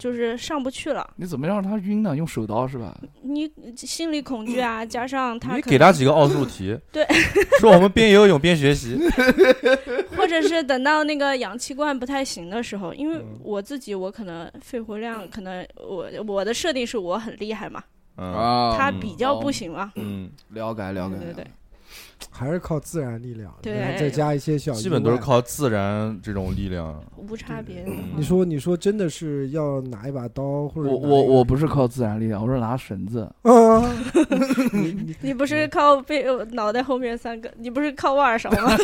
就是上不去了。你怎么让他晕呢？用手刀是吧？你心理恐惧啊，加上他你给他几个奥数题，[laughs] 对，[laughs] 说我们边游泳边学习，[laughs] 或者是等到那个氧气罐不太行的时候，因为嗯。我自己我可能肺活量可能我我的设定是我很厉害嘛，嗯。啊。他嗯比较不行嘛，嗯，了解了解，对对对，还是靠自然力量，对然后再加一些小，基本都是。靠自然这种力量。无差别。嗯你说，你说真的是要拿一把刀，或者我我我不是靠自然力量，我是拿绳子。[laughs] 啊，[laughs] 你你你不是靠背脑袋后面三个，你不是靠挖耳勺吗？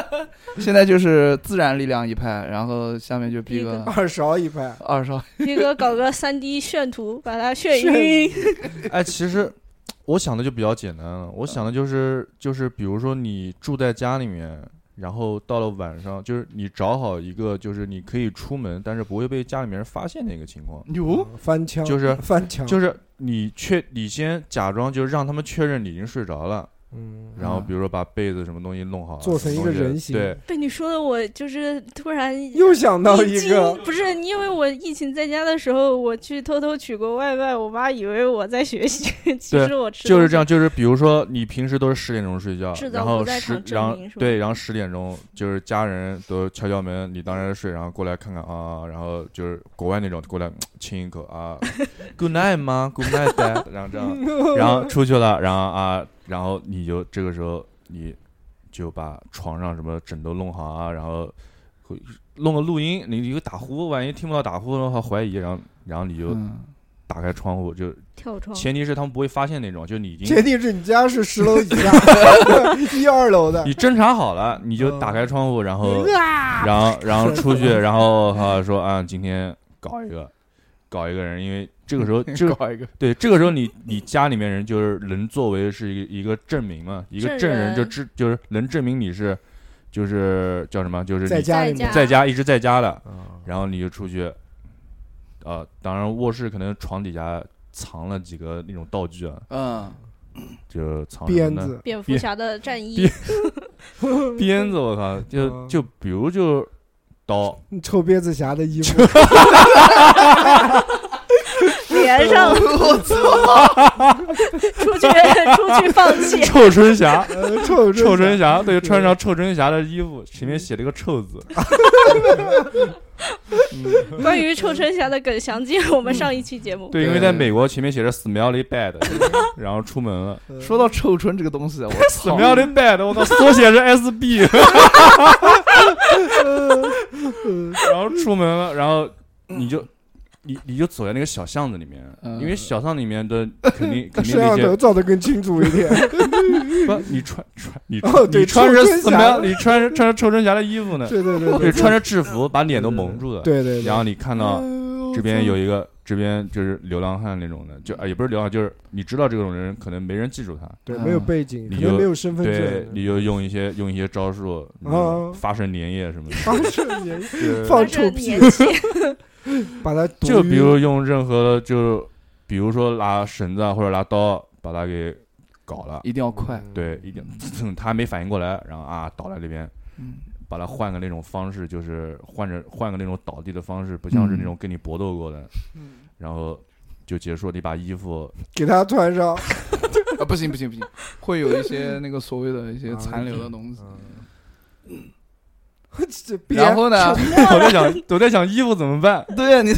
[laughs] 现在就是自然力量一派，然后下面就逼逼个个二勺一派，二勺。逼哥搞个三 D 炫图，把它炫炫晕。哎，其实我想的就比较简单了，我想的就是就是，比如说你住在家里面，然后到了晚上，就是你找好一个就是你可以出门，但是不会被家里面人发现的一个情况，哟，翻墙就是翻墙，就是你确你先假装就是让他们确认你已经睡着了，嗯，然后比如说把被子什么东西弄好，做成一个人形。对，被你说的，我就是突然 [laughs] 又想到一个，不是因为我疫情在家的时候，我去偷偷取过外卖，我妈以为我在学习，[laughs] 其实我吃就是这样，就是比如说你平时都是十点钟睡觉然后十然后对，然后十点钟就是家人都敲敲门，你当然睡，然后过来看看啊，然后就是国外那种过来嗯亲一口啊，[laughs] Good night 吗？Good night dad，然后这样，然后出去了，然后啊，然后你就这个时候你就把床上什么枕头弄好啊，然后会弄个录音，你你个打呼，万一听不到打呼的话怀疑，然后然后你就嗯打开窗户，就跳窗，前提是他们不会发现那种，就你已经前提是你家是十楼以下，一二楼的 [laughs] 你，侦查好了，你就打开窗户，然后啊然后然后出去，[laughs] 然后哈说啊，今天搞一个搞一个人，因为这个时候 [laughs] 这搞一个，对这个时候你你家里面人就是能作为是一个一个证明嘛，一个证证人。人就知就是能证明你是就是叫什么，就是在家里面。在家。一直在家的，啊然后你就出去，啊，当然卧室可能床底下藏了几个那种道具啊，嗯，就藏鞭子，蝙蝠侠的战衣。鞭，[laughs] 子，我靠，就嗯。就比如就刀，臭鞭子侠的衣服，连上，我操，出去出去放弃。臭春侠，呃臭臭春侠，对，穿上臭春侠的衣服，前面写了一个臭字，关于臭春侠的梗，详见我们上一期节目。对，因为在美国前面写着 smelly [laughs] bad，然后出门了。呃说到臭春这个东西，我操，，smelly bad，我操，缩写是 SB，[laughs] [laughs] [laughs] 然后出门了，然后你就。你你就走在那个小巷子里面，嗯因为小巷里面的肯定 [laughs] 肯定摄像那些头照的更清楚一点，[laughs] 不，你穿穿你哦对你穿着臭春侠什么？你穿着穿着臭春侠的衣服呢？对对对对，穿着制服把脸都蒙住了。对对，对然后你看到这边有一个，这边就是流浪汉那种的，就啊也不是流浪，就是你知道这种人可能没人记住他，对没有背景，你就没有身份对，，你就用一些用一些招数，啊发生粘液什么的。放射粘液放臭屁 [laughs] [laughs] 把它毒就比如用任何的，就比如说拿绳子啊或者拿刀把他给搞了，一定要快，对，一定 [laughs] 他还没反应过来，然后啊倒在那边。嗯，把它换个那种方式，就是换着换个那种倒地的方式，不像是那种跟你搏斗过的，然后就结束。你把衣服，给他穿上，[laughs] 啊，不行不行不行，会有一些那个所谓的一些啊残留的东西。[laughs] 然后呢？我在想，我在想衣服怎么办？对啊，你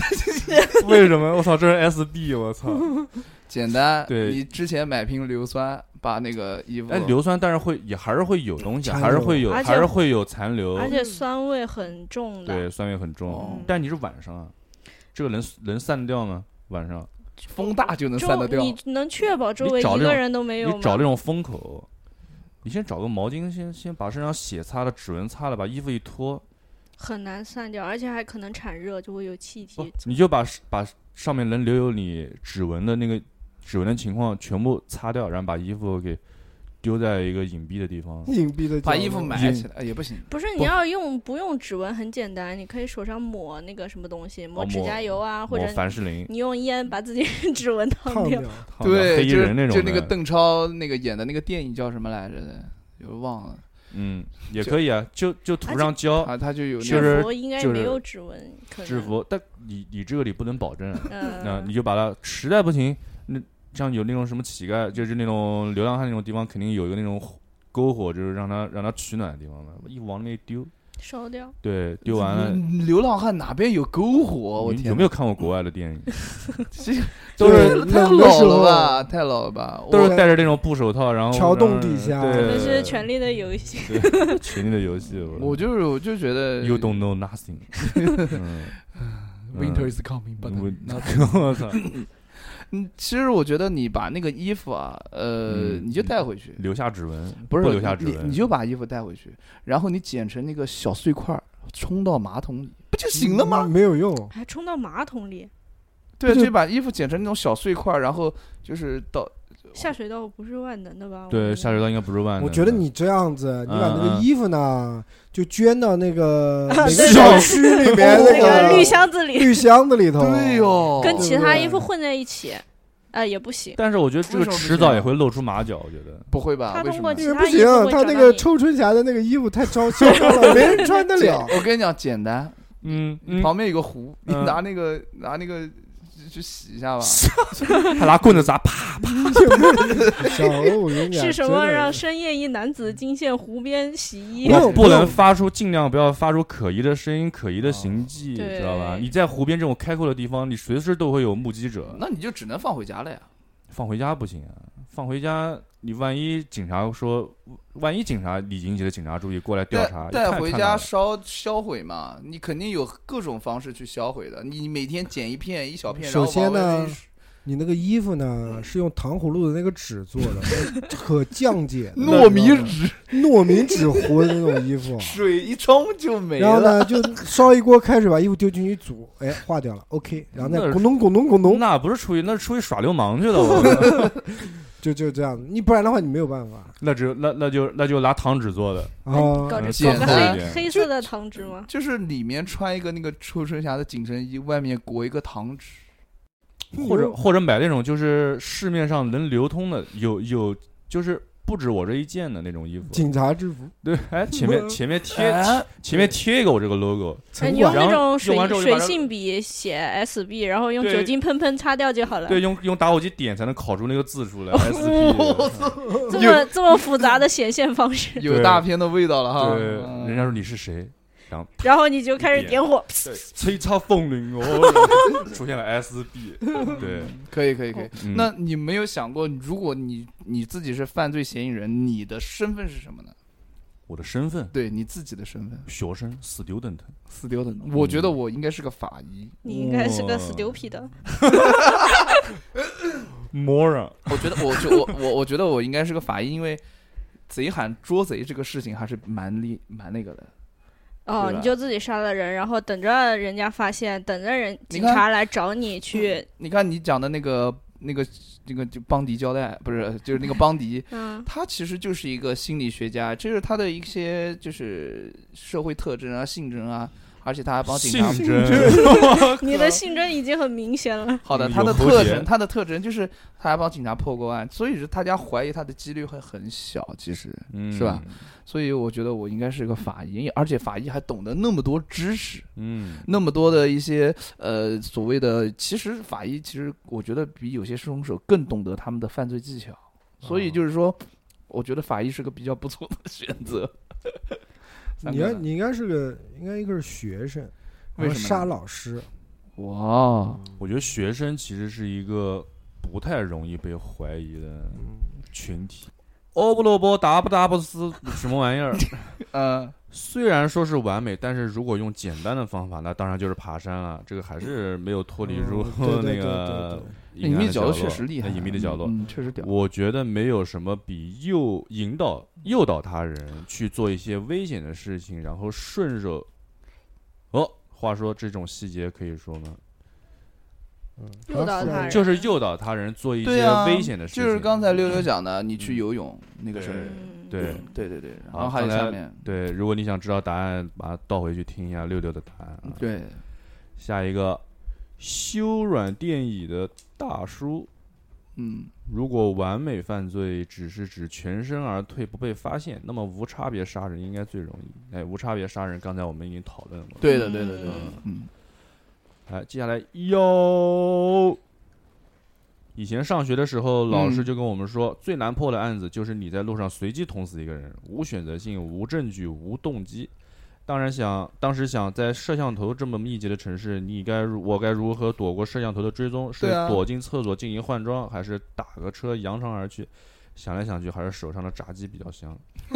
为什么？我操，这是 SB，我操！[laughs] 简单，对你之前买瓶硫酸，把那个衣服，哎，硫酸，但是会也还是会有东西，还是会有，还是会有残留，而且酸味很重的。对，酸味很重哦。但你是晚上啊，这个能能散掉吗？晚上风大就能周散得掉。你能确保周围一个人都没有吗？你找那种风口，你先找个毛巾，先先把身上血擦了，指纹擦了，把衣服一脱，很难散掉，而且还可能产热，就会有气不体。你就把把上面能留有你指纹的那个指纹的情况全部擦掉，然后把衣服给丢在一个隐蔽的地方。隐蔽的把衣服埋起来哎也不行，不是你要用不用指纹很简单，你可以手上抹那个什么东西，抹指甲油啊，或者凡士林，你用烟把自己指纹烫掉。烫掉，对，黑衣就人那种的。就那个邓超那个演的那个电影叫什么来着？的，又忘了，嗯，也可以啊，就就涂上胶啊他就有那制个就是服应该就是没有指纹，制。服，但你你这个你不能保证啊，那嗯，你就把它实在不行，那像有那种什么乞丐，就是那种流浪汉那种地方，肯定有一个那种篝火，就是让他让他取暖的地方嘛，衣服往里面一丢，烧掉。对，丢完了。嗯流浪汉哪边有篝火？我天有没有看过国外的电影？[laughs] 这都是太老了吧？太老了吧？都是戴着那种布手套，然后桥洞底下对，可能是《权力的游戏》对权力的游戏。[laughs] 我就是我就觉得 You don't know nothing [laughs] 嗯。Winter is coming, but 我 not 我操，嗯，其实我觉得你把那个衣服啊，呃，嗯你就带回去，留下指纹，不是留下指纹，你，你就把衣服带回去，然后你剪成那个小碎块儿，冲到马桶里，不就行了吗？没有用，还冲到马桶里，对，就就把衣服剪成那种小碎块儿，然后就是到下水道不是万能的吧？对，下水道应该不是万能的。我觉得你这样子，你把那个衣服呢，就捐到那个 [laughs] 小区里面那那个绿箱子里绿箱子里头。对哟，跟其他衣服混在一起，呃，也不行。但是我觉得这个迟早也会露出马脚，我觉得。不会吧？他为什么？通过其他不行他那个找到你抽春霞的那个衣服太招嚣了，没人穿得了。[laughs] 我跟你讲，简单，嗯嗯，旁边有个湖，你嗯拿那个拿那个去洗一下吧。他拿棍子砸，啪啪。小欧，我跟你讲，是什么让深夜一男子惊现湖边洗衣不？不能发出，尽量不要发出可疑的声音、可疑的行迹，对知道吧？你在湖边这种开阔的地方，你随时都会有目击者。那你就只能放回家了呀。放回家不行啊，放回家，你万一警察说，万一警察李警级的警察注意过来调查，带带回家烧销毁嘛，你肯定有各种方式去销毁的。你每天剪一片一小片，首先呢你那个衣服呢是用糖葫芦的那个纸做的，可降解糯米纸糯米纸糊的那种衣服。[laughs] 水一冲就没了然后。呢，就烧一锅开水，把衣服丢进去煮，哎，化掉了，OK。然后再那是咕咚咕咚咕咚，那不是出去，那是出去耍流氓去了。[laughs] 我就就这样。你不然的话，你没有办法那只有那那就那就拿糖纸做的，啊。搞个黑黑色的糖纸吗？就是里面穿一个那个臭春霞的紧身衣，外面裹一个糖纸。或者或者买那种就是市面上能流通的，有有就是不止我这一件的那种衣服。警察制服，对，哎，[laughs] 前面前面贴哎。前面贴一个我这个 logo，你用那种水水性笔写 SB，然后用酒精喷喷擦掉就好了。对，用用打火机点才能烤出那个字出来。[laughs] SB，这么这么复杂的显现方式，有大片的味道了哈。对，嗯。人家说你是谁，然后然后你就开始点火，对，吹插风铃哦，出现了 SB，对，可以可以可以。嗯那你没有想过，如果你你自己是犯罪嫌疑人，你的身份是什么呢？我的身份对你自己的身份学生，student，student，。我觉得我应该是个法医。你应该是个 stupid 的。[laughs] moron，我觉得我就我我我觉得我应该是个法医，因为贼喊捉贼这个事情还是蛮厉蛮那个的。哦，你就自己杀了人，然后等着人家发现，等着人警察来找你去，你看你讲的那个那个那个就邦迪交代，不是就是那个邦迪，嗯，他其实就是一个心理学家，这是他的一些就是社会特征啊、性征啊，而且他还帮警察。性征，[laughs] 你的性征已经很明显了。好的，嗯他的特征，他的特征就是他还帮警察破过案，所以是大家怀疑他的几率会很小，其实，嗯是吧？所以我觉得我应该是一个法医，而且法医还懂得那么多知识，嗯，那么多的一些呃所谓的，其实法医其实我觉得比有些凶手更懂得他们的犯罪技巧，所以就是说，我觉得法医是个比较不错的选择。你要你应该是个应该一个是学生，为什么杀老师，哇，我觉得学生其实是一个不太容易被怀疑的群体。欧不萝卜达不达不斯什么玩意儿？嗯，[laughs] 虽然说是完美，但是如果用简单的方法，那当然就是爬山了。这个还是没有脱离出嗯对 [laughs] 对那个隐秘角落阴暗的角确实厉害，隐秘的角落。嗯，确实屌。我觉得没有什么比诱引导诱导他人去做一些危险的事情，然后顺手。哦，话说这种细节可以说吗？诱导他人就是诱导他人做一些啊，危险的事情。就是刚才六六讲的，你去游泳那个事儿。嗯，对对对对，然后还有刚才下面，对，如果你想知道答案，把它倒回去听一下六六的答案啊。对，下一个，修软电椅的大叔。嗯，如果完美犯罪只是指全身而退不被发现，那么无差别杀人应该最容易。哎，无差别杀人刚才我们已经讨论过。对的对的对的嗯，嗯，来，接下来哟。以前上学的时候，老师嗯就跟我们说，最难破的案子就是你在路上随机捅死一个人，无选择性、无证据、无动机。当然想，当时想在摄像头这么密集的城市，你该如我该如何躲过摄像头的追踪？是躲进厕所进行换装，还是打个车扬长而去？想来想去，还是手上的炸鸡比较香。[laughs]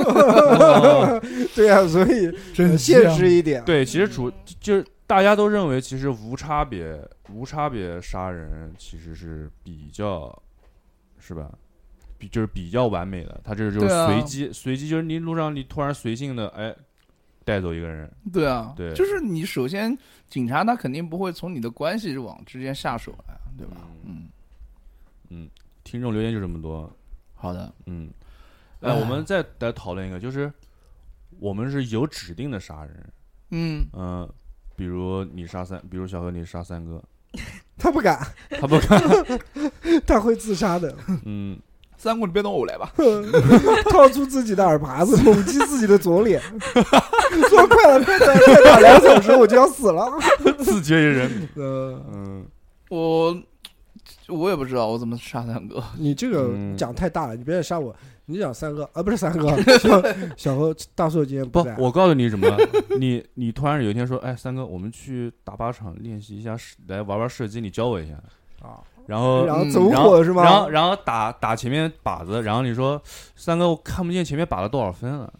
对啊，所以很现实一点，对，其实主就是大家都认为，其实无差别无差别杀人其实是比较，是吧？比就是比较完美的，他这就是随机，随机就是你路上你突然随性的哎带走一个人，对啊，对。就是你首先警察他肯定不会从你的关系网之间下手来，对吧？嗯。嗯，听众留言就这么多，好的，嗯，哎，我们再来讨论一个，就是我们是有指定的杀人，嗯，嗯，比如你杀三，比如小何你杀三哥，[laughs] 他不敢，他不敢，[laughs] 他会自杀的，嗯，[laughs] 三哥你别动我来吧，掏出自己的耳耙子，猛击自己的左脸，说快了快了，再打两小时我就要死了。自绝于人，呃，嗯，我我也不知道我怎么杀三哥，你这个嗯讲太大了，你别再杀我。你讲三哥啊，不是三哥，[laughs] 小小何大硕今天不在，，我告诉你什么，你你突然有一天说，哎，三哥，我们去打靶场练习一下射，来玩玩射击，你教我一下，啊，然后然后嗯然后走火是吗？然后然后打打前面靶子，然后你说三哥，我看不见前面靶了多少分了，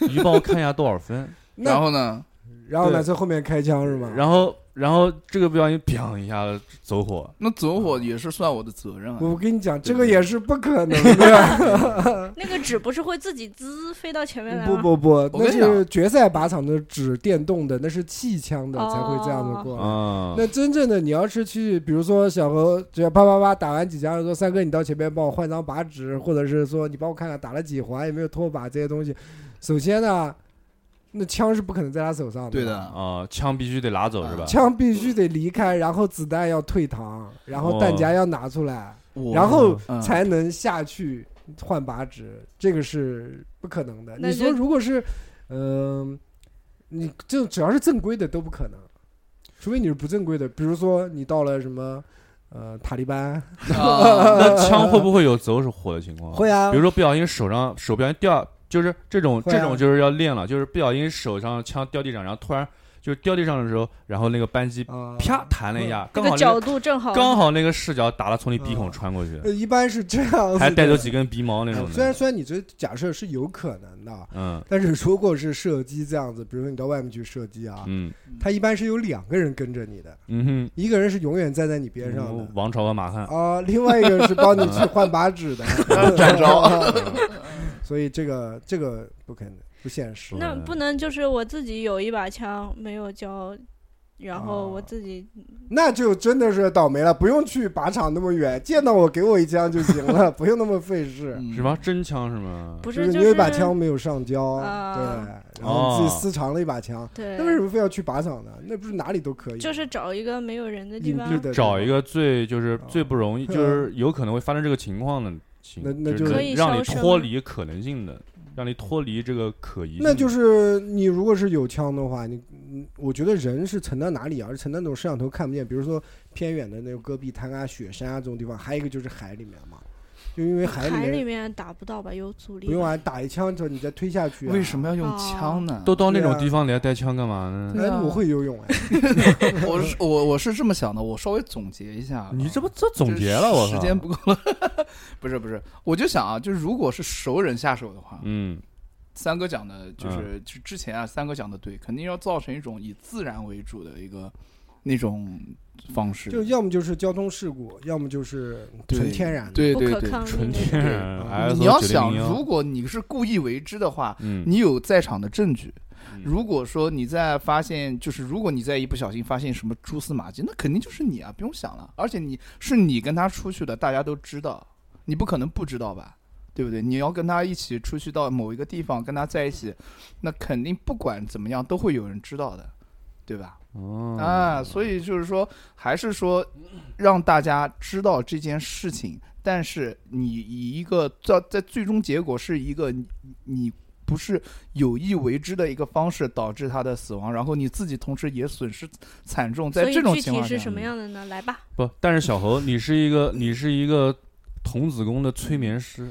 你就帮我看一下多少分。[laughs] 然后呢，然后呢，在后面开枪是吗？然后然后这个不小心砰一下子走火，那走火也是算我的责任啊，我跟你讲，这个也是不可能的。[laughs] 那个纸不是会自己滋飞到前面来吗？不不不，那是决赛靶场的纸电动的，那是气枪的才会这样子过来。嗯，那真正的你要是去，比如说小何只要啪啪啪打完几枪，说三哥你到前面帮我换张靶纸，或者是说你帮我看看打了几环有没有脱靶这些东西。首先呢，那枪是不可能在他手上的，对的，啊，枪必须得拿走是吧？枪必须得离开，然后子弹要退膛，然后弹夹要拿出来，我然后嗯才能下去换靶纸，这个是不可能的。你说如果是，嗯、你这只要是正规的都不可能，除非你是不正规的，比如说你到了什么。呃，塔利班啊那枪会不会有走火的情况？会啊比如说不小心手上手不小心掉，就是这种这种就是要练了，就是不小心手上枪掉地上，然后突然就是掉地上的时候，然后那个扳机啊，啪弹了一下，这个角刚好那个度正好，刚好那个视角打了从你鼻孔穿过去，呃，一般是这样子，还带走几根鼻毛那种呃虽然。虽然你这假设是有可能的，嗯。但是如果是射击这样子，比如说你到外面去射击啊，嗯。他一般是有两个人跟着你的，嗯哼，一个人是永远站在你边上的，王朝和马汉，啊，另外一个是帮你去换 [laughs] 把纸的，[laughs] 站 [laughs] 招，所以这个这个不可能，不现实。那不能就是我自己有一把枪没有交，然后我啊自己那就真的是倒霉了，不用去靶场那么远，见到我给我一枪就行了，[laughs] 不用那么费事。什么？真枪是吗？不就是是就你有一把枪没有上交，啊对，然后自己私藏了一把枪，对那，为什么非要去靶场呢？那不是哪里都可以？就是找一个没有人的地方找一个最就是啊最不容易，[laughs] 就是有可能会发生这个情况的情，那那就就是可以让你脱离可能性的，让你脱离这个可疑。那就是你如果是有枪的话，你嗯，我觉得人是沉到哪里啊？是沉到那种摄像头看不见，比如说偏远的那种戈壁滩啊、雪山啊这种地方，还有一个就是海里面嘛，就因为海里海里面面打不到吧？有阻力。不用啊，打一枪之后你再推下去、啊。为什么？要用枪呢？都到那种地方，你还带枪干嘛呢？我会游泳哎，[laughs] 我是我我是这么想的，我稍微总结一下啊，你这不这总结了，我时！间不够了，不是不是，我就想啊，就是如果是熟人下手的话，嗯三哥讲的就是就之前啊，三哥讲的对，肯定要造成一种以自然为主的一个那种方式，就要么就是交通事故，要么就是纯天然的。不对对对，纯。天然你要想，如果你是故意为之的话，嗯，你有在场的证据。嗯如果说你在发现，就是如果你在一不小心发现什么蛛丝马迹，那肯定就是你啊，不用想了。而且你是你跟他出去的，大家都知道，你不可能不知道吧？对不对？你要跟他一起出去到某一个地方，跟他在一起，那肯定不管怎么样都会有人知道的，对吧？哦啊，所以就是说，还是说让大家知道这件事情，但是你以一个在在最终结果是一个你你不是有意为之的一个方式导致他的死亡，然后你自己同时也损失惨重，在所以这种具情况下体是什，么样的呢？来吧，不，但是小侯，你是一个你是一个童子功的催眠师，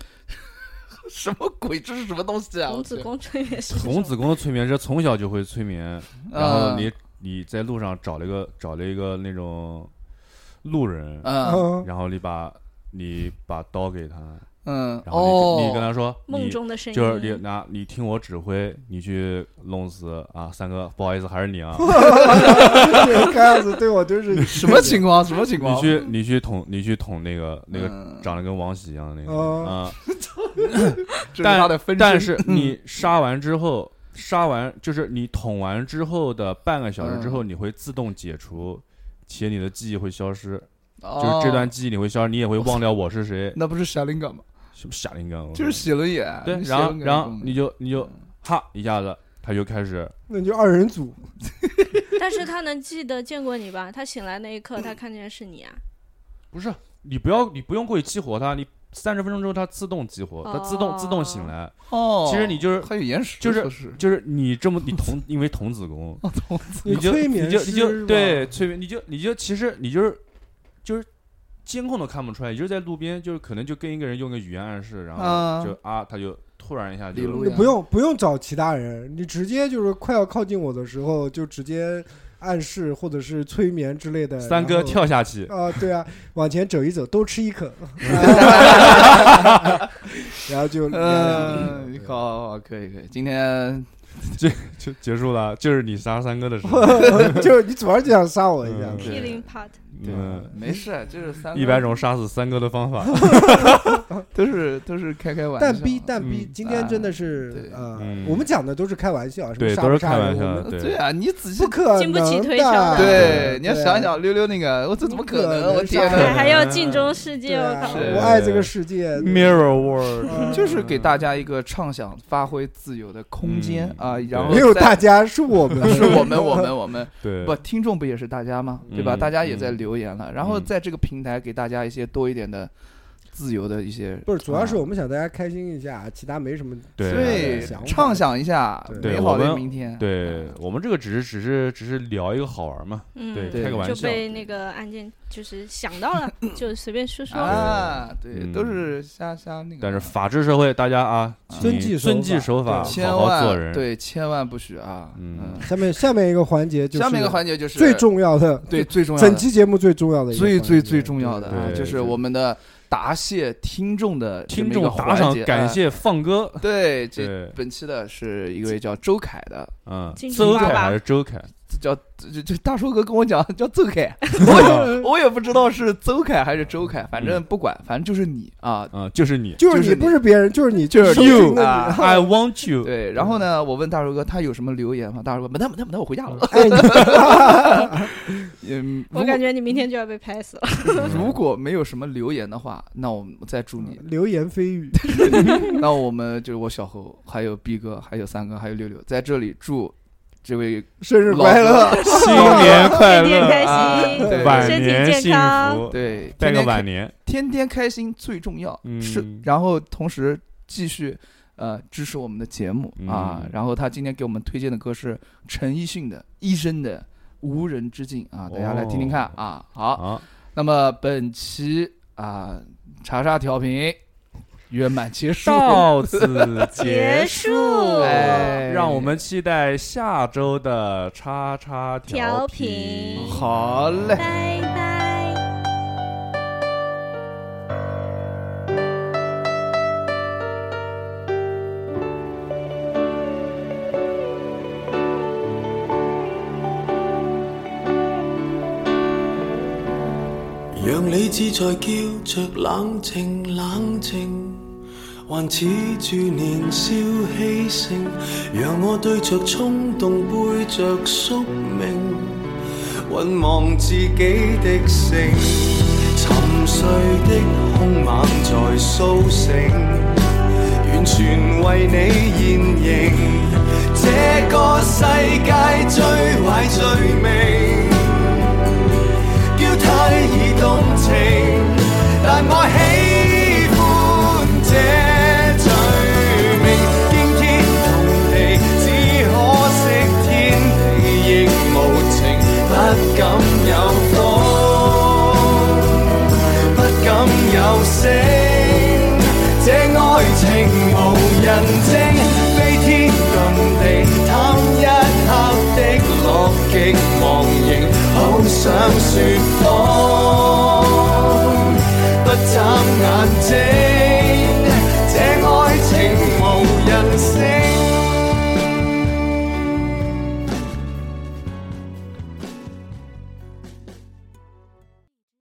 [laughs] 什么鬼？这是什么东西啊？童子功催眠师。童子功的催眠师从小就会催眠，然后嗯你你在路上找了一个找了一个那种路人，嗯。嗯，然后你把你把刀给他，嗯。然后你跟你跟哦，他说，梦中的声音，就是你拿你听我指挥，你去弄死啊三哥，不好意思，还是你啊，这个样子对我就是。[laughs] 什么情况？什么情况？你去你去捅你去捅那个那个嗯。长得跟王喜一样的那个哦。啊，[laughs] 但但是你杀完之后，杀完就是你捅完之后的半个小时之后，你会自动解除，且你的记忆会消失。就是这段记忆你会消失，你也会忘掉我是谁，哦那不是侠灵感吗？什么瞎灵感，我就是写了眼。对，然后然后你就你就哈一下子，他就开始那你就二人组，[laughs] 但是他能记得见过你吧？他醒来那一刻，他看见是你啊。不是你不要你不用过去激活他，你三十分钟之后它自动激活，它自动自动醒来，哦，其实你就是还有延时就是就是你这么你童因为童子功，你就催眠你就你就是吧对催眠，你就你就其实你就是就是监控都看不出来，你就是在路边，就是可能就跟一个人用个语言暗示，然啊。后就啊，他就突然一下就你不用不用找其他人，你直接就是快要靠近我的时候，就直接暗示或者是催眠之类的。三哥跳下去，啊，对啊，往前走一走，多吃一口，[laughs] 然后就嗯，好好好，可以可以。今天 [laughs] 就就结束了，就是你杀三哥的时候，[laughs] 就是你主要就想杀我一下嗯，没事，就是三一百种杀死三哥的方法 [laughs] [laughs] 都是都是开开玩笑。但逼但逼嗯，今天真的啊是嗯，我们讲的都是开玩笑，什么对，杀都是开不杀人玩笑对，啊，你仔细不可经不起推敲的对，你要对想想溜溜那个，我这怎么可能？我天杀哪！还还要镜中世界，我靠！我爱这个世界 Mirror World，嗯 [laughs] 就是给大家一个畅想、发挥自由的空间嗯啊，然后没有大家，是我们，是我们，我们，我们对，不，听众不也是大家吗？对吧？嗯大家也在嗯留言了，然后嗯。在这个平台给大家一些多一点的自由的一些，不是，主要是啊我们想大家开心一下，其他没什么对。畅想一下美好的明天。对我们这个只是只是只是聊一个好玩嘛，嗯，对，开个玩笑，被那个案件就是想到了，[laughs] 就随便说说。啊，对，嗯。都是瞎瞎那个。但是法治社会，大家啊，遵纪遵纪法守法，千好好做万人。对，千万不许啊！嗯。嗯，下面下面一个环节就是下面一个环节就是最重要的，对最重要的。整期节目最重要的一个，最最最重要的啊，就是我们的答谢听众的听众打赏。感谢放歌，对，这，本期的是一位叫周凯的，嗯，周凯还是周凯？这叫这这大叔哥跟我讲叫邹凯，[laughs] 我也我也不知道是邹凯还是周凯，反正不管，反正就是你啊。嗯，就是你就是你，不是别人，就是你，就是 you 啊，I want you。[laughs] 对，然后呢，我问大叔哥他有什么留言吗？大叔哥，没得没得没得，我回家了。嗯，[laughs] 我感觉你明天就要被拍死了。如如果没有什么留言的话，那我们再祝你。流言蜚语，那我们就是我小侯，还有 B 哥，还有三哥，还有六六，在这里祝这位生日快乐！新年快乐，天天开啊心，对。晚身体健年幸康福，对拜个晚年。天天开心最重要，嗯。是，然后同时继续呃支持我们的节目。啊嗯。然后他今天给我们推荐的歌是陈奕迅的《一生的无人之境》啊，大家来听听看。哦啊。好，好，那么本期啊查查调频圆满结束。到此结结束 [laughs] 让我们期待下周的叉叉调频频。好嘞。拜拜。讓理智在叫着冷靜冷靜，還恃住年少氣盛，讓我對着衝動背着宿命，渾忘自己的性，沉睡的凶猛在苏醒，完全為你現形，這個世界最壞罪名。叫太易動情，但我喜歡這敢有风，不敢有聲，這愛情無人證，飛天遁地，贪一刻的樂極忘形，好想說謊，不眨眼睛。